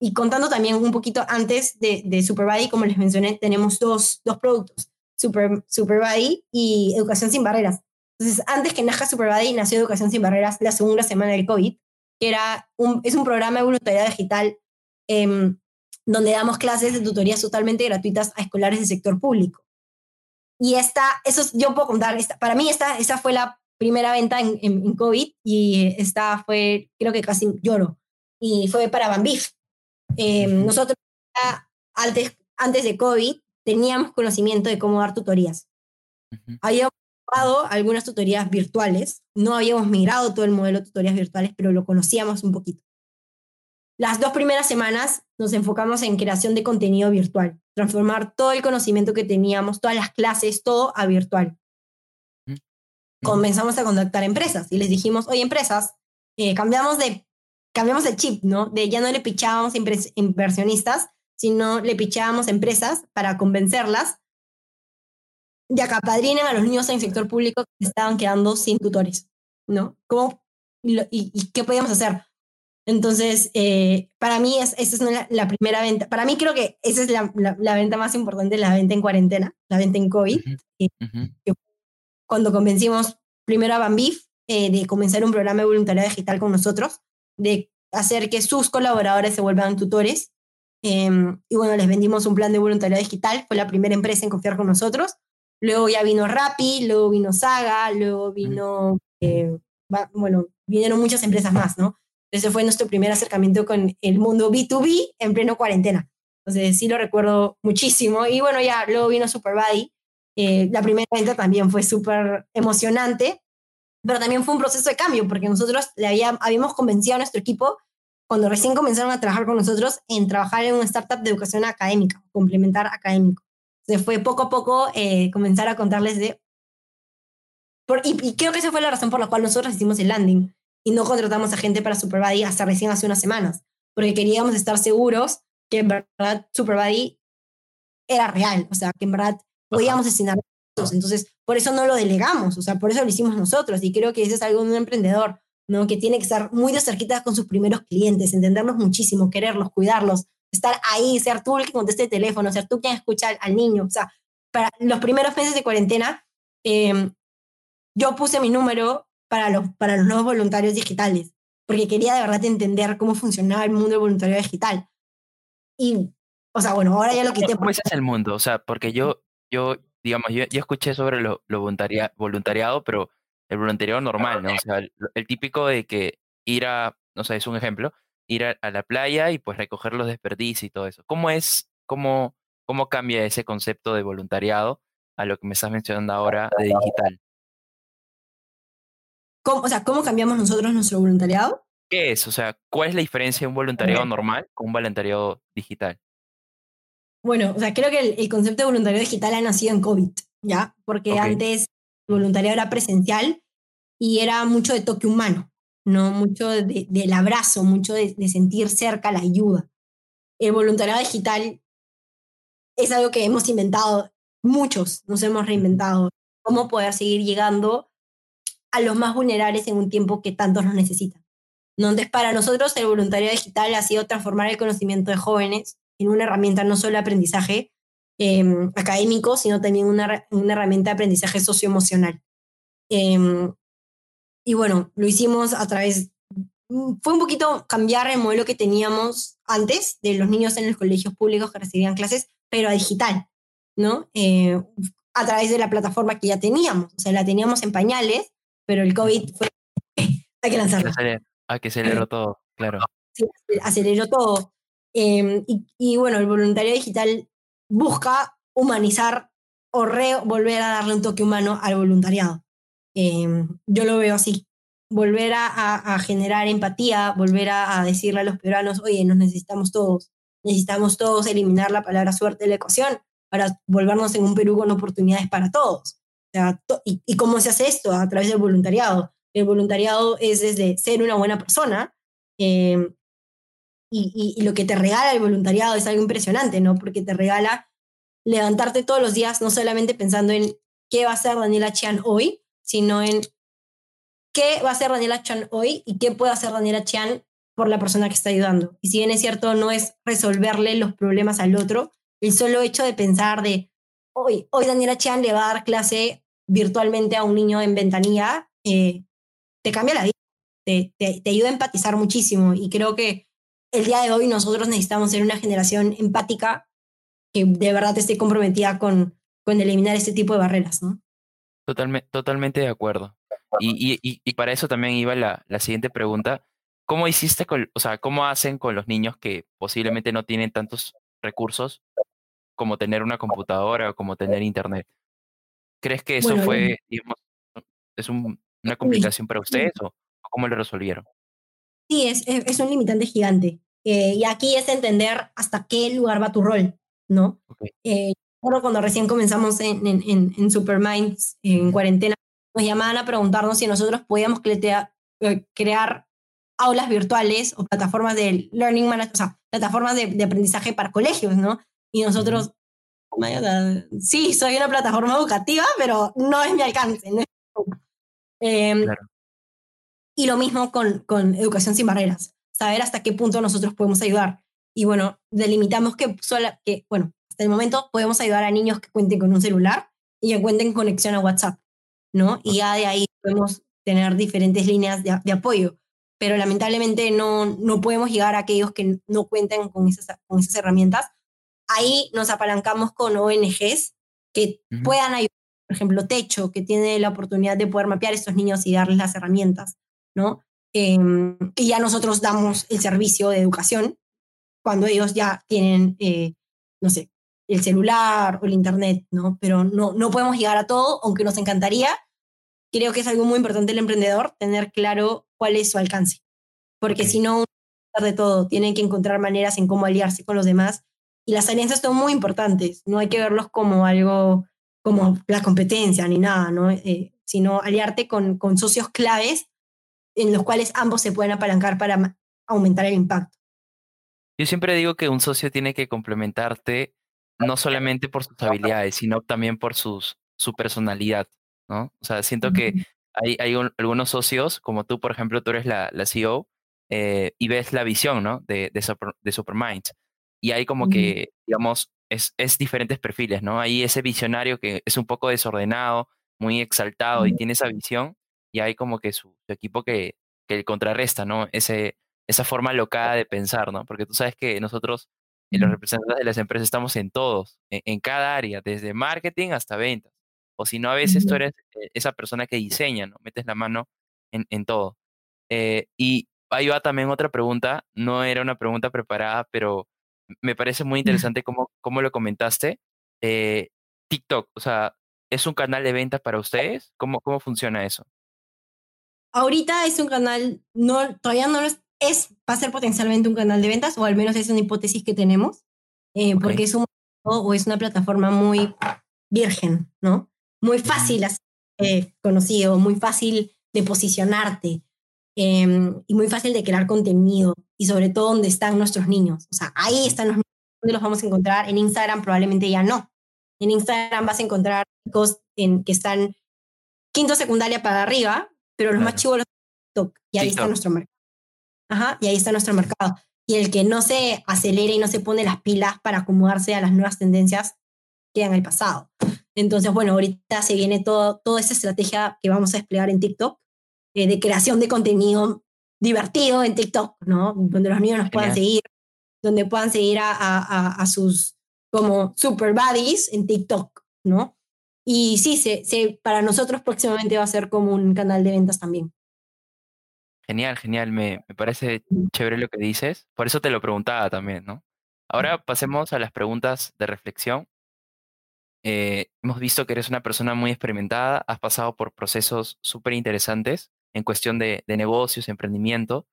Y contando también un poquito antes de, de Superbody, como les mencioné, tenemos dos, dos productos, Super, Superbody y Educación Sin Barreras. Entonces, antes que nazca Superbody, nació Educación Sin Barreras la segunda semana del COVID, que era un, es un programa de voluntariado digital eh, donde damos clases de tutorías totalmente gratuitas a escolares del sector público. Y esta, eso yo puedo contar, esta, para mí esta, esta fue la primera venta en, en, en, COVID y esta fue, creo que casi lloro, y fue para Bambif. Eh, nosotros antes, antes de COVID teníamos conocimiento de cómo dar tutorías. Uh -huh. Habíamos probado algunas tutorías virtuales, no habíamos migrado todo el modelo de tutorías virtuales, pero lo conocíamos un poquito. Las dos primeras semanas nos enfocamos en creación de contenido virtual, transformar todo el conocimiento que teníamos, todas las clases, todo a virtual. Mm. Comenzamos a contactar empresas y les dijimos, oye, empresas, eh, cambiamos, de, cambiamos el chip, ¿no? De ya no le pichábamos inversionistas, sino le pichábamos empresas para convencerlas de que apadrinen a los niños en el sector público que estaban quedando sin tutores, ¿no? ¿Cómo, y, y, qué podíamos hacer? Entonces, eh, para mí es, esa es la, la, primera venta. Para mí creo que esa es la, la, la, venta más importante, la venta en cuarentena, la venta en COVID. Uh -huh. uh -huh. Cuando convencimos primero a Bambif eh, de comenzar un programa de voluntariado digital con nosotros, de hacer que sus colaboradores se vuelvan tutores. Eh, y bueno, les vendimos un plan de voluntariado digital, fue la primera empresa en confiar con nosotros. Luego ya vino Rappi, luego vino Saga, luego vino, -huh. bueno, vinieron muchas empresas más, ¿no? Ese fue nuestro primer acercamiento con el mundo B2B en pleno cuarentena. Entonces sí lo recuerdo muchísimo. Y bueno, ya luego vino Superbody. Eh, la primera venta también fue súper emocionante, pero también fue un proceso de cambio porque nosotros le había, habíamos convencido a nuestro equipo cuando recién comenzaron a trabajar con nosotros en trabajar en una startup de educación académica, complementar académico. Entonces fue poco a poco eh, comenzar a contarles de... Por, y, y creo que esa fue la razón por la cual nosotros hicimos el landing y no contratamos a gente para Superbody hasta recién hace unas semanas, porque queríamos estar seguros que en verdad Superbody era real, o sea, que en verdad podíamos destinar entonces por eso no lo delegamos, o sea, por eso lo hicimos nosotros y creo que eso es algo de un emprendedor, ¿no? Que tiene que estar muy de cerquita con sus primeros clientes, entenderlos muchísimo, quererlos, cuidarlos, estar ahí, ser tú el que conteste el teléfono, ser tú quien escucha al, al niño, o sea, para los primeros meses de cuarentena, eh, yo puse mi número para los, para los nuevos voluntarios digitales, porque quería de verdad entender cómo funcionaba el mundo del voluntariado digital. Y, o sea, bueno, ahora ya lo quité. ¿Cómo es el mundo? O sea, porque yo, yo digamos, yo, yo escuché sobre lo, lo voluntaria, voluntariado, pero el voluntariado normal, ¿no? O sea, el, el, típico de que ir a, no sé, es un ejemplo, ir a, a, la playa y pues recoger los desperdicios y todo eso. ¿Cómo es ¿cómo, cómo cambia ese concepto de voluntariado a lo que me estás mencionando ahora de digital? ¿Cómo, o sea, ¿cómo cambiamos nosotros nuestro voluntariado? ¿Qué es? O sea, ¿cuál es la diferencia de un voluntariado normal con un voluntariado digital? Bueno, o sea, creo que el, concepto de voluntariado digital ha nacido en COVID, ¿ya? Porque antes el voluntariado era presencial y era mucho de toque humano, ¿no? Mucho del abrazo, mucho de, sentir cerca la ayuda. El voluntariado digital es algo que hemos inventado, muchos nos hemos reinventado, cómo poder seguir llegando a los más vulnerables en un tiempo que tantos nos necesitan. Entonces, para nosotros el voluntariado digital ha sido transformar el conocimiento de jóvenes en una herramienta no solo de aprendizaje em, académico, sino también una, una, herramienta de aprendizaje socioemocional. Eh, y bueno, lo hicimos a través, mm, fue un poquito cambiar el modelo que teníamos antes de los niños en los colegios públicos que recibían clases, pero a digital, ¿no? Eh, a través de la plataforma que ya teníamos, o sea, la teníamos en pañales, pero el COVID fue, [LAUGHS] hay que lanzarla. Ah, que aceleró todo, claro. Sí, aceleró todo. Em, y, y, bueno, el voluntario digital busca humanizar o volver a darle un toque humano al voluntariado. Em, yo lo veo así. Volver a, generar empatía, volver a, decirle a los peruanos, oye, nos necesitamos todos, necesitamos todos eliminar la palabra suerte de la ecuación para volvernos en un Perú con oportunidades para todos. Y, ¿Y cómo se hace esto? A través del voluntariado. El voluntariado es desde ser una buena persona em, y, y, lo que te regala el voluntariado es algo impresionante, ¿no? Porque te regala levantarte todos los días no solamente pensando en qué va a hacer Daniela Chian hoy, sino en qué va a hacer Daniela Chan hoy y qué puede hacer Daniela Chan por la persona que está ayudando. Y si bien es cierto, no es resolverle los problemas al otro, el solo hecho de pensar de, hoy, hoy Daniela Chan le va a dar clase virtualmente a un niño en ventanilla, eh, te cambia la vida, te, te, te, ayuda a empatizar muchísimo. Y creo que el día de hoy nosotros necesitamos ser una generación empática que de verdad esté comprometida con, con eliminar este tipo de barreras, ¿no? Totalmente, totalmente de acuerdo. Y, y, y, para eso también iba la, la siguiente pregunta. ¿Cómo hiciste con, o sea, cómo hacen con los niños que posiblemente no tienen tantos recursos como tener una computadora o como tener internet? ¿Crees que eso fue, digamos, es un, una complicación para ustedes o cómo lo resolvieron? Sí, es, es un limitante gigante. Eh, y aquí es entender hasta qué lugar va tu rol, ¿no? Eh, cuando recién comenzamos en, en, en Superminds, en cuarentena, nos llamaban a preguntarnos si nosotros podíamos eh, crear aulas virtuales o plataformas de learning management, o sea, plataformas de, de, aprendizaje para colegios, ¿no? Y nosotros, oh sí, soy una plataforma educativa, pero no es mi alcance. ¿no? Eh, claro. Y lo mismo con, con educación sin barreras, saber hasta qué punto nosotros podemos ayudar. Y bueno, delimitamos que, sola, que bueno, hasta el momento podemos ayudar a niños que cuenten con un celular y que cuenten conexión a WhatsApp, ¿no? Y ya de ahí podemos tener diferentes líneas de, de apoyo. Pero lamentablemente no, no podemos llegar a aquellos que no cuenten con esas, con esas herramientas. Ahí nos apalancamos con ONGs que uh -huh. puedan ayudar, por ejemplo, Techo, que tiene la oportunidad de poder mapear a estos niños y darles las herramientas, ¿no? Eh, y ya nosotros damos el servicio de educación cuando ellos ya tienen, eh, no sé, el celular o el internet, ¿no? Pero no, no podemos llegar a todo, aunque nos encantaría. Creo que es algo muy importante el emprendedor, tener claro cuál es su alcance. Porque okay. si no, de todo, tienen que encontrar maneras en cómo aliarse con los demás. Y las alianzas son muy importantes, no hay que verlos como algo, como la competencia ni nada, ¿no? Eh, sino aliarte con, con socios claves en los cuales ambos se pueden apalancar para aumentar el impacto. Yo siempre digo que un socio tiene que complementarte no solamente por sus habilidades, sino también por sus, su personalidad, ¿no? O sea, siento que hay, hay un, algunos socios, como tú, por ejemplo, tú eres la, la CEO eh, y ves la visión, ¿no? De, de, Super, de. Y hay como que, digamos, es, es diferentes perfiles, ¿no? Hay ese visionario que es un poco desordenado, muy exaltado y tiene esa visión, y hay como que su, su equipo que, que contrarresta, ¿no? Ese, esa forma locada de pensar, ¿no? Porque tú sabes que nosotros y los representantes de las empresas estamos en todos, en, en, cada área, desde marketing hasta ventas. O si no, a veces tú eres eh, esa persona que diseña, ¿no? Metes la mano en, en todo. Eh, y ahí va también otra pregunta, no era una pregunta preparada, pero me parece muy interesante cómo, cómo lo comentaste. Eh, TikTok, o sea, ¿es un canal de ventas para ustedes? ¿Cómo, cómo funciona eso? Ahorita es un canal, no, todavía no es, es, va a ser potencialmente un canal de ventas, o al menos es una hipótesis que tenemos, eh, porque es un o es una plataforma muy virgen, ¿no? Muy fácil eh, conocido, muy fácil de posicionarte em, y muy fácil de crear contenido y sobre todo donde están nuestros niños. O sea, ahí están los niños, ¿dónde los vamos a encontrar? En Instagram probablemente ya no. En Instagram vas a encontrar chicos en, que están quinto secundaria para arriba, pero los más chivos los TikTok. Y ahí está nuestro mercado. Ajá, y ahí está nuestro mercado. Y el que no se acelere y no se pone las pilas para acomodarse a las nuevas tendencias, queda en el pasado. Entonces, bueno, ahorita se viene todo, toda esa estrategia que vamos a desplegar en TikTok eh, de creación de contenido divertido en TikTok, ¿no? Donde los niños nos puedan seguir, donde puedan seguir a, a, a sus como super buddies en TikTok, ¿no? Y sí, se, se, para nosotros próximamente va a ser como un canal de ventas también. Genial, genial, me, me parece chévere lo que dices. Por eso te lo preguntaba también, ¿no? Ahora pasemos a las preguntas de reflexión. Eh, hemos visto que eres una persona muy experimentada, has pasado por procesos súper interesantes en cuestión de, de negocios, emprendimiento.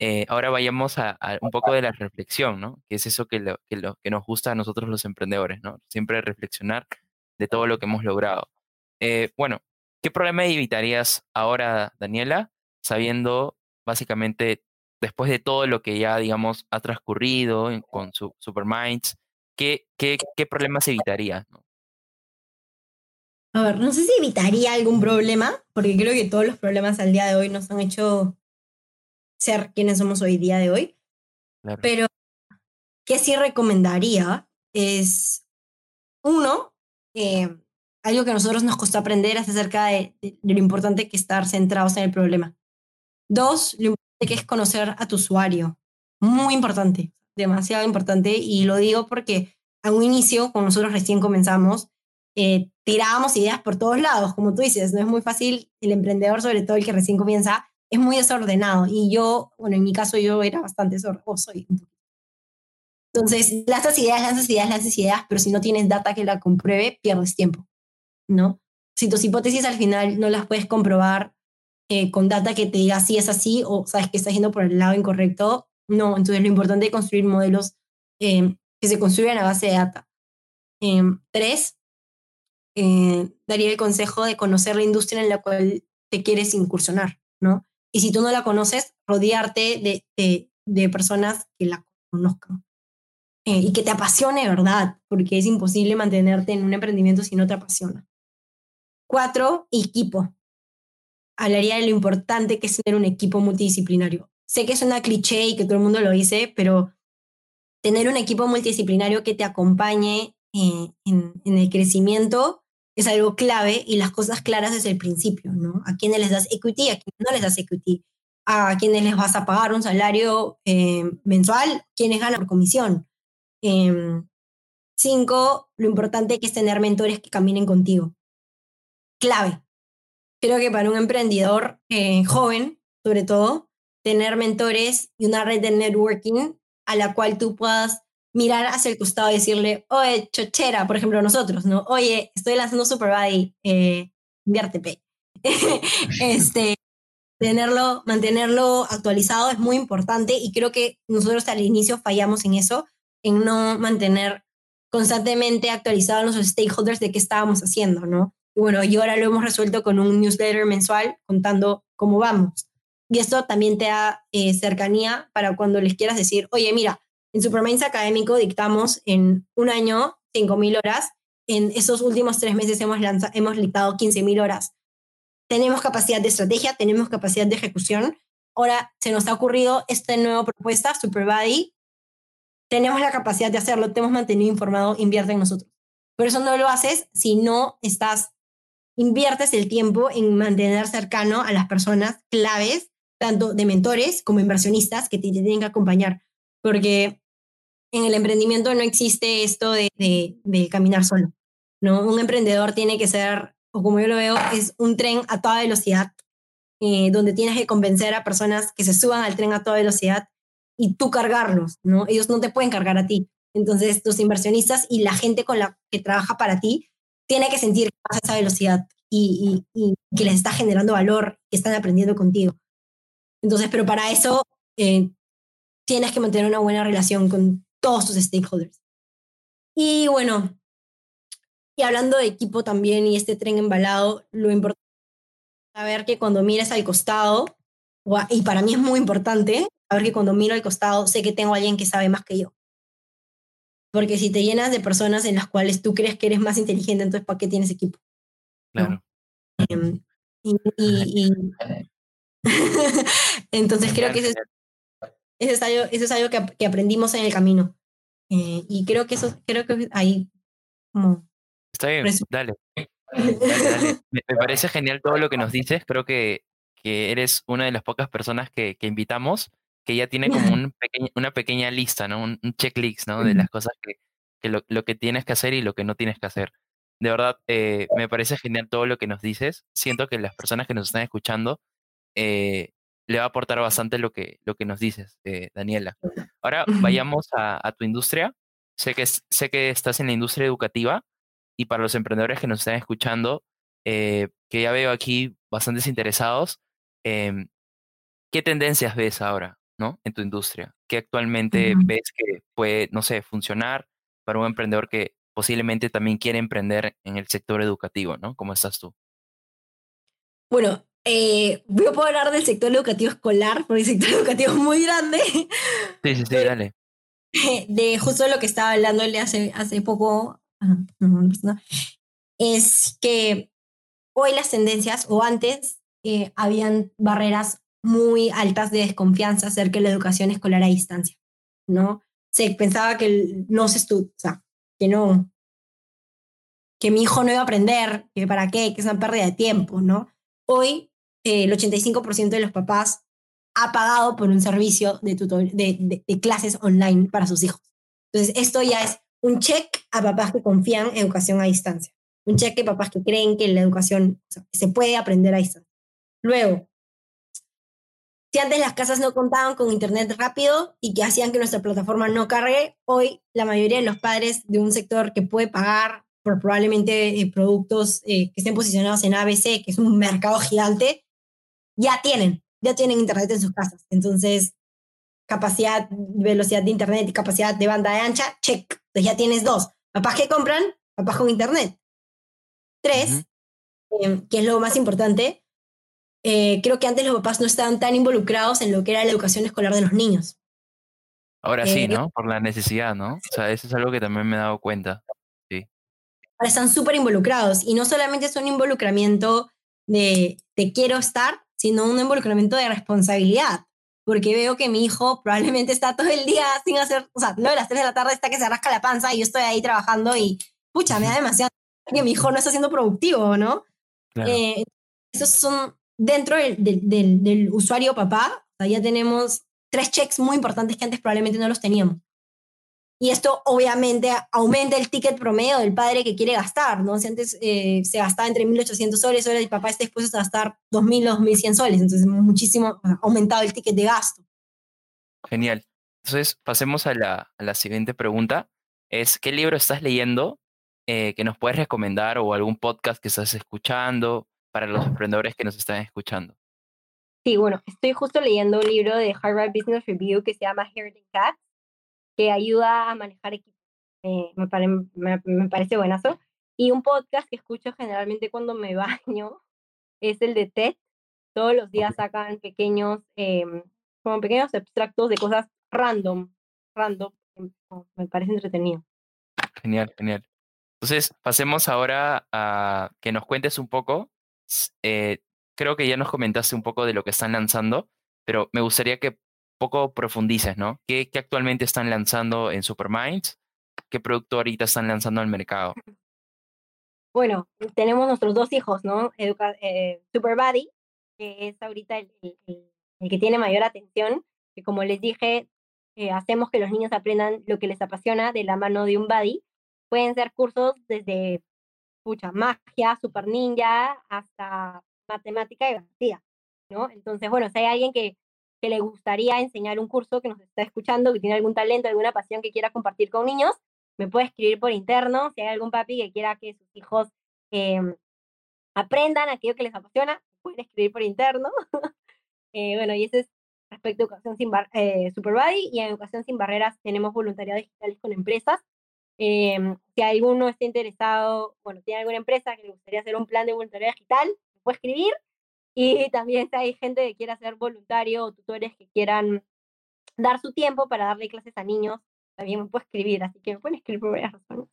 Eh, ahora vayamos a, un poco de la reflexión, ¿no? Que es eso que, lo, que, lo, que nos gusta a nosotros los emprendedores, ¿no? Siempre reflexionar de todo lo que hemos logrado. Eh, bueno, ¿qué problema evitarías ahora, Daniela, sabiendo básicamente después de todo lo que ya, digamos, ha transcurrido con su, Superminds, ¿qué, qué, qué problemas evitarías? ¿no? A ver, no sé si evitaría algún problema, porque creo que todos los problemas al día de hoy nos han hecho ser quienes somos hoy día de hoy. Pero, ¿qué sí recomendaría? Es, uno, eh, algo que a nosotros nos costó aprender es acerca de, lo importante que estar centrados en el problema. Dos, lo importante que es conocer a tu usuario. Muy importante, demasiado importante. Y lo digo porque a un inicio, cuando nosotros recién comenzamos, eh, tirábamos ideas por todos lados, como tú dices, no es muy fácil, el emprendedor, sobre todo el que recién comienza, es muy desordenado. Y yo, bueno, en mi caso yo era bastante desordenado, Entonces, lanzas ideas, lanzas ideas, lanzas ideas, pero si no tienes data que la compruebe, pierdes tiempo, ¿no? Si tus hipótesis al final no las puedes comprobar eh, con data que te diga si es así o sabes que estás yendo por el lado incorrecto, no. Entonces, lo importante es construir modelos eh, que se construyan a base de data. Em, tres, eh, daría el consejo de conocer la industria en la cual te quieres incursionar, ¿no? Y si tú no la conoces, rodearte de, de, personas que la conozcan eh, y que te apasione, ¿verdad? Porque es imposible mantenerte en un emprendimiento si no te apasiona. Cuatro, equipo. Hablaría de lo importante que es tener un equipo multidisciplinario. Sé que es una cliché y que todo el mundo lo dice, pero tener un equipo multidisciplinario que te acompañe eh, en, en, el crecimiento es algo clave y las cosas claras desde el principio, ¿no? A quienes les das equity, a quienes no les das equity, a quienes les vas a pagar un salario eh, mensual, quienes ganan por comisión. Em, cinco, lo importante que es tener mentores que caminen contigo. Clave. Creo que para un emprendedor eh, joven, sobre todo, tener mentores y una red de networking a la cual tú puedas mirar hacia el costado y decirle, oye, chochera, por ejemplo, nosotros, ¿no? Oye, estoy lanzando Superbody, eh, inviértete. [LAUGHS] este, tenerlo, mantenerlo actualizado es muy importante y creo que nosotros al inicio fallamos en eso, en no mantener constantemente actualizados a los stakeholders de qué estábamos haciendo, ¿no? Y bueno, y ahora lo hemos resuelto con un newsletter mensual contando cómo vamos. Y esto también te da eh, cercanía para cuando les quieras decir, oye, mira, en Superminds Académico dictamos en un año 5.000 horas. En esos últimos tres meses hemos, lanzado, hemos dictado 15.000 horas. Tenemos capacidad de estrategia, tenemos capacidad de ejecución. Ahora se nos ha ocurrido esta nueva propuesta, Superbody. Tenemos la capacidad de hacerlo, te hemos mantenido informado, invierte en nosotros. Pero eso no lo haces si no estás, inviertes el tiempo en mantener cercano a las personas claves, tanto de mentores como inversionistas que te tienen que acompañar. Porque en el emprendimiento no existe esto de, de, caminar solo, ¿no? Un emprendedor tiene que ser, o como yo lo veo, es un tren a toda velocidad, eh, donde tienes que convencer a personas que se suban al tren a toda velocidad y tú cargarlos, ¿no? Ellos no te pueden cargar a ti. Entonces, tus inversionistas y la gente con la que trabaja para ti tiene que sentir que vas a esa velocidad y, que les está generando valor, que están aprendiendo contigo. Entonces, pero para eso eh, tienes que mantener una buena relación con todos tus stakeholders. Y bueno, y hablando de equipo también y este tren embalado, lo importante es saber que cuando mires al costado, y para mí es muy importante saber que cuando miro al costado sé que tengo a alguien que sabe más que yo. Porque si te llenas de personas en las cuales tú crees que eres más inteligente, entonces ¿para qué tienes equipo? Claro. Em, y, [LAUGHS] entonces creo que eso es, algo, eso es algo que, que aprendimos en el camino. Eh, y creo que eso, creo que ahí como... Está bien, dale. [LAUGHS] Me, parece genial todo lo que nos dices. Creo que, que eres una de las pocas personas que, que invitamos que ya tiene como un una pequeña lista, ¿no? Un, checklist, ¿no? De las cosas que, que lo, lo, que tienes que hacer y lo que no tienes que hacer. De verdad, eh, me parece genial todo lo que nos dices. Siento que las personas que nos están escuchando eh, le va a aportar bastante lo que, lo que nos dices, eh, Daniela. Ahora vayamos a, a, tu industria. Sé que, sé que estás en la industria educativa y para los emprendedores que nos están escuchando, que ya veo aquí bastantes interesados, em, ¿qué tendencias ves ahora? ¿No? En tu industria. ¿Qué actualmente ves que puede, no sé, funcionar para un emprendedor que posiblemente también quiere emprender en el sector educativo, ¿no? ¿Cómo estás tú? Bueno, eh, voy a poder hablar del sector educativo escolar, porque el sector [LAUGHS] educativo es muy grande. Sí, sí, sí, [LAUGHS] dale. De justo lo que estaba hablándole hace, hace poco, es que hoy las tendencias, o antes, eh, habían barreras muy altas de desconfianza acerca de la educación escolar a distancia, ¿no? Se pensaba que no se estudia, que no, que mi hijo no iba a aprender, que para qué, que es una pérdida de tiempo, ¿no? Hoy eh, el 85% de los papás ha pagado por un servicio de, de, de, clases online para sus hijos. Entonces, esto ya es un check a papás que confían en educación a distancia. Un check a papás que creen que la educación se puede aprender a distancia. Luego, si antes las casas no contaban con internet rápido y que hacían que nuestra plataforma no cargue, hoy la mayoría de los padres de un sector que puede pagar por probablemente eh, productos eh, que estén posicionados en ABC, que es un mercado gigante, ya tienen, ya tienen internet en sus casas. Entonces, capacidad, velocidad de internet y capacidad de banda de ancha, check. Entonces ya tienes dos. Papás que compran, papás con internet. Tres, eh, que es lo más importante, eh, creo que antes los papás no estaban tan involucrados en lo que era la educación escolar de los niños. Ahora sí, eh, ¿no? Por la necesidad, ¿no? O sea, eso es algo que también me he dado cuenta. Sí. Ahora están súper involucrados y no solamente es un involucramiento de te quiero estar, sino un involucramiento de responsabilidad. Porque veo que mi hijo probablemente está todo el día sin hacer, o sea, luego a las 3 de la tarde está que se rasca la panza y yo estoy ahí trabajando y, pucha, me da demasiado que mi hijo no está siendo productivo, ¿no? Eh, esos son dentro del, del, usuario papá, ya tenemos tres checks muy importantes que antes probablemente no los teníamos. Y esto obviamente aumenta el ticket promedio del padre que quiere gastar, ¿no? Si antes eh, se gastaba entre 1.800 soles, ahora el papá está dispuesto a gastar 2.000 o 2.100 soles, entonces muchísimo ha aumentado el ticket de gasto. Genial. Entonces pasemos a la, siguiente pregunta. Es, ¿qué libro estás leyendo eh, que nos puedes recomendar o algún podcast que estás escuchando para los emprendedores que nos están escuchando? Sí, bueno, estoy justo leyendo un libro de Harvard Business Review que se llama Herding Cats, que ayuda a manejar equipos. Eh, me, me, parece buenazo. Y un podcast que escucho generalmente cuando me [LAUGHS] baño es el de TED. Todos los días sacan pequeños, em, como pequeños extractos de cosas random, random. Em, me parece entretenido. Genial, genial. Entonces, pasemos ahora a que nos cuentes un poco eh, creo que ya nos comentaste un poco de lo que están lanzando, pero me gustaría que poco profundices, ¿no? ¿Qué, qué actualmente están lanzando en Superminds? ¿Qué producto ahorita están lanzando al mercado? Bueno, tenemos nuestros dos hijos, ¿no? Educa eh, Superbody, que es ahorita el, que tiene mayor atención, que como les dije, eh, hacemos que los niños aprendan lo que les apasiona de la mano de un buddy. Pueden ser cursos desde escucha, magia, super ninja, hasta matemática y vacía, ¿no? Entonces, bueno, si hay alguien que que le gustaría enseñar un curso, que nos está escuchando, que tiene algún talento, alguna pasión que quiera compartir con niños, me puede escribir por interno. Si hay algún papi que quiera que sus hijos em, aprendan aquello que les apasiona, pueden escribir por interno. [LAUGHS] eh, bueno, y ese es respecto a educación sin bar eh, Superbody. Y en educación sin barreras tenemos voluntariado digitales con empresas. Eh, si alguno está interesado, bueno, tiene alguna empresa que le gustaría hacer un plan de voluntariado digital, puede escribir. Y también si hay gente que quiera ser voluntario o tutores que quieran dar su tiempo para darle clases a niños, también me puede escribir, así que me pueden escribir por varias razones.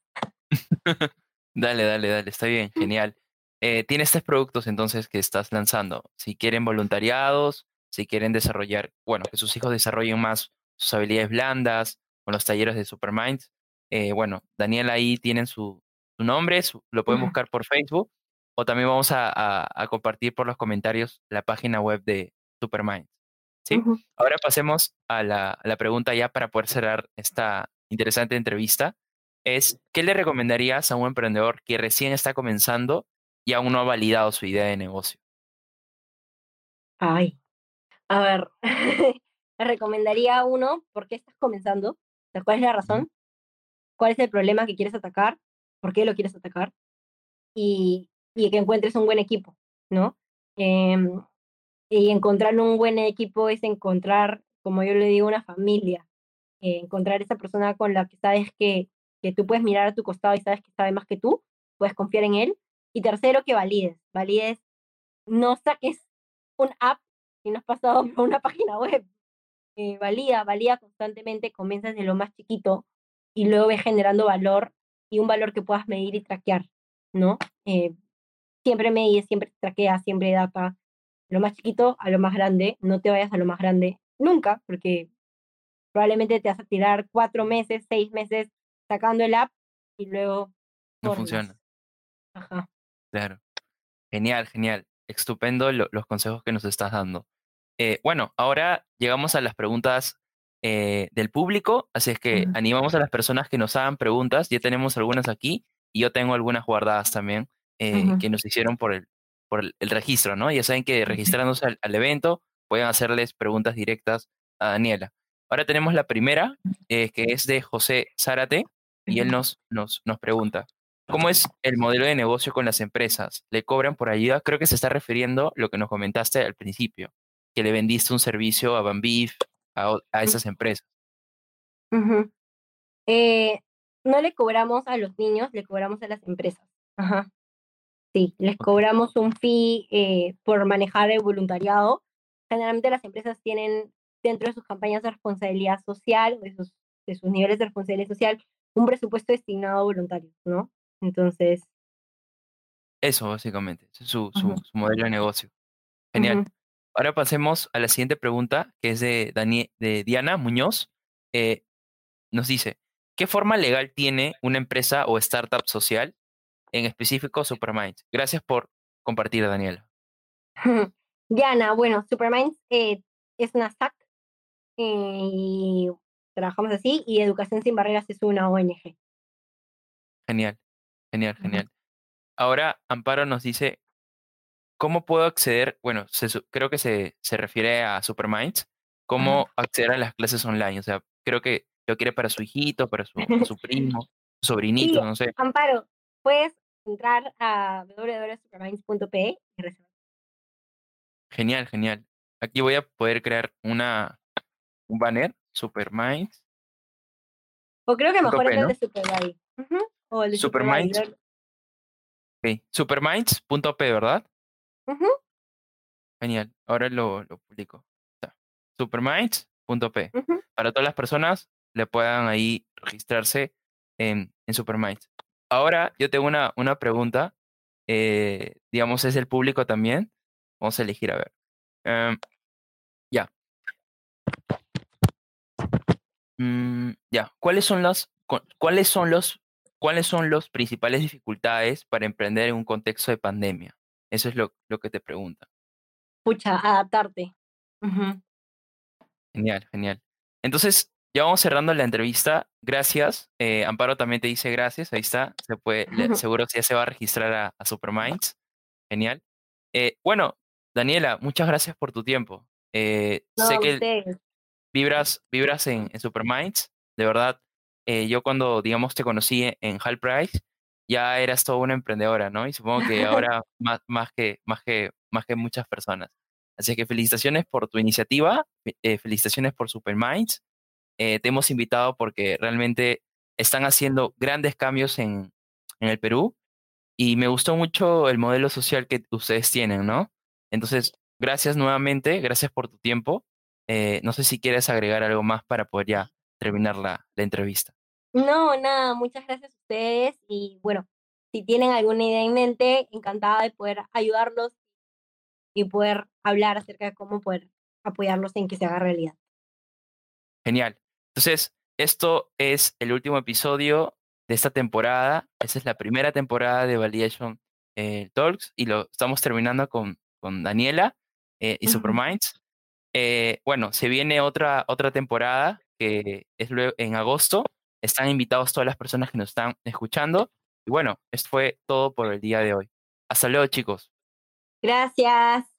[LAUGHS] dale, dale, dale, está bien, [LAUGHS] genial. Eh, tienes tres productos entonces que estás lanzando. Si quieren voluntariados, si quieren desarrollar, bueno, que sus hijos desarrollen más sus habilidades blandas con los talleres de Superminds. Eh, bueno, Daniel ahí tienen su, su nombre, lo pueden buscar por Facebook o también vamos a, a, compartir por los comentarios la página web de Superminds. ¿sí? Ahora pasemos a la, a la pregunta ya para poder cerrar esta interesante entrevista. Es, ¿qué le recomendarías a un emprendedor que recién está comenzando y aún no ha validado su idea de negocio? Ay, a ver, [LAUGHS] le recomendaría a uno, ¿por qué estás comenzando? ¿Cuál es la razón? ¿Cuál es el problema que quieres atacar? ¿Por qué lo quieres atacar? Y, y que encuentres un buen equipo, ¿no? Em, y encontrar un buen equipo es encontrar, como yo le digo, una familia. Eh, encontrar esa persona con la que sabes que, que tú puedes mirar a tu costado y sabes que sabe más que tú, puedes confiar en él. Y tercero, que valides. Valides, no saques un app si no has pasado [LAUGHS] por una página web. Eh, valida, valida constantemente, comienzas de lo más chiquito y luego ves generando valor y un valor que puedas medir y traquear, ¿no? Eh, siempre medís, siempre traqueas, siempre data, lo más chiquito a lo más grande, no te vayas a lo más grande nunca, porque probablemente te vas a tirar cuatro meses, seis meses sacando el app y luego... No funciona. Ajá. Claro. Genial, genial. Estupendo los consejos que nos estás dando. Eh, bueno, ahora llegamos a las preguntas eh, del público, así es que animamos a las personas que nos hagan preguntas. Ya tenemos algunas aquí y yo tengo algunas guardadas también eh, que nos hicieron por el, por el, registro, ¿no? Ya saben que registrándose al, evento pueden hacerles preguntas directas a Daniela. Ahora tenemos la primera, que es de José Zárate, y él nos, nos, nos pregunta, ¿Cómo es el modelo de negocio con las empresas? ¿Le cobran por ayuda? Creo que se está refiriendo a lo que nos comentaste al principio, que le vendiste un servicio a Bambif, a, a esas empresas. Eh, no le cobramos a los niños, le cobramos a las empresas. Ajá. Sí, les cobramos un fee eh, por manejar el voluntariado. Generalmente las empresas tienen dentro de sus campañas de responsabilidad social, de sus, de sus niveles de responsabilidad social, un presupuesto destinado a voluntarios, ¿no? Entonces. Eso, básicamente. es su, su, modelo de negocio. Genial. Ahora pasemos a la siguiente pregunta, que es de, de Diana Muñoz. Eh, nos dice, ¿qué forma legal tiene una empresa o startup social, en específico Superminds? Gracias por compartir, Daniela. [LAUGHS] Diana, bueno, Superminds eh, es una SAC eh, y trabajamos así, y Educación Sin Barreras es una ONG. Genial. Genial, genial. Ahora Amparo nos dice, ¿cómo puedo acceder? Bueno, creo que se, se refiere a Superminds, ¿cómo acceder a las clases online? O sea, creo que lo quiere para su hijito, para su, su [LAUGHS] primo, su sobrinito, no sé. Amparo, puedes entrar a www.superminds.pe y reservar. Genial, genial. Aquí voy a poder crear una, un banner, Superminds. O creo que mejor es el de Superminds. O el Superminds. Superminds.p, ¿verdad? Genial. Ahora lo, lo publico. Superminds.p. Para todas las personas le puedan ahí registrarse en, en Superminds. Ahora yo tengo una, una pregunta. Eh, digamos, es el público también. Vamos a elegir a ver. Em, ya. Mm, ya. ¿Cuáles son las cuáles son los ¿cuáles son las principales dificultades para emprender en un contexto de pandemia? Eso es lo, lo que te pregunta. Pucha, adaptarte. Genial, genial. Entonces, ya vamos cerrando la entrevista. Gracias. Eh, Amparo también te dice gracias. Ahí está. Se puede, [LAUGHS] seguro que ya se va a registrar a, a Superminds. Genial. Eh, bueno, Daniela, muchas gracias por tu tiempo. Eh, sé que vibras, vibras en, en Superminds, de verdad. Yo cuando, digamos, te conocí en Hall Price, ya eras toda una emprendedora, ¿no? Y supongo que [LAUGHS] ahora más, más, que, más, que, más que muchas personas. Así que felicitaciones por tu iniciativa, eh, felicitaciones por Superminds. Eh, te hemos invitado porque realmente están haciendo grandes cambios en, en el Perú y me gustó mucho el modelo social que ustedes tienen, ¿no? Entonces, gracias nuevamente, gracias por tu tiempo. Eh, no sé si quieres agregar algo más para poder ya terminar la, la entrevista. No, nada, muchas gracias ustedes y bueno, si tienen alguna idea en mente, encantada de poder ayudarlos y poder hablar acerca de cómo poder apoyarlos en que se haga realidad. Genial. Entonces, esto es el último episodio de esta temporada. Esa es la primera temporada de Validation eh, Talks y lo estamos terminando con, con Daniela eh, y Superminds. Eh, bueno, se viene otra, otra temporada que es luego en agosto. Están invitados todas las personas que nos están escuchando. Y bueno, esto fue todo por el día de hoy. Hasta luego, chicos. Gracias.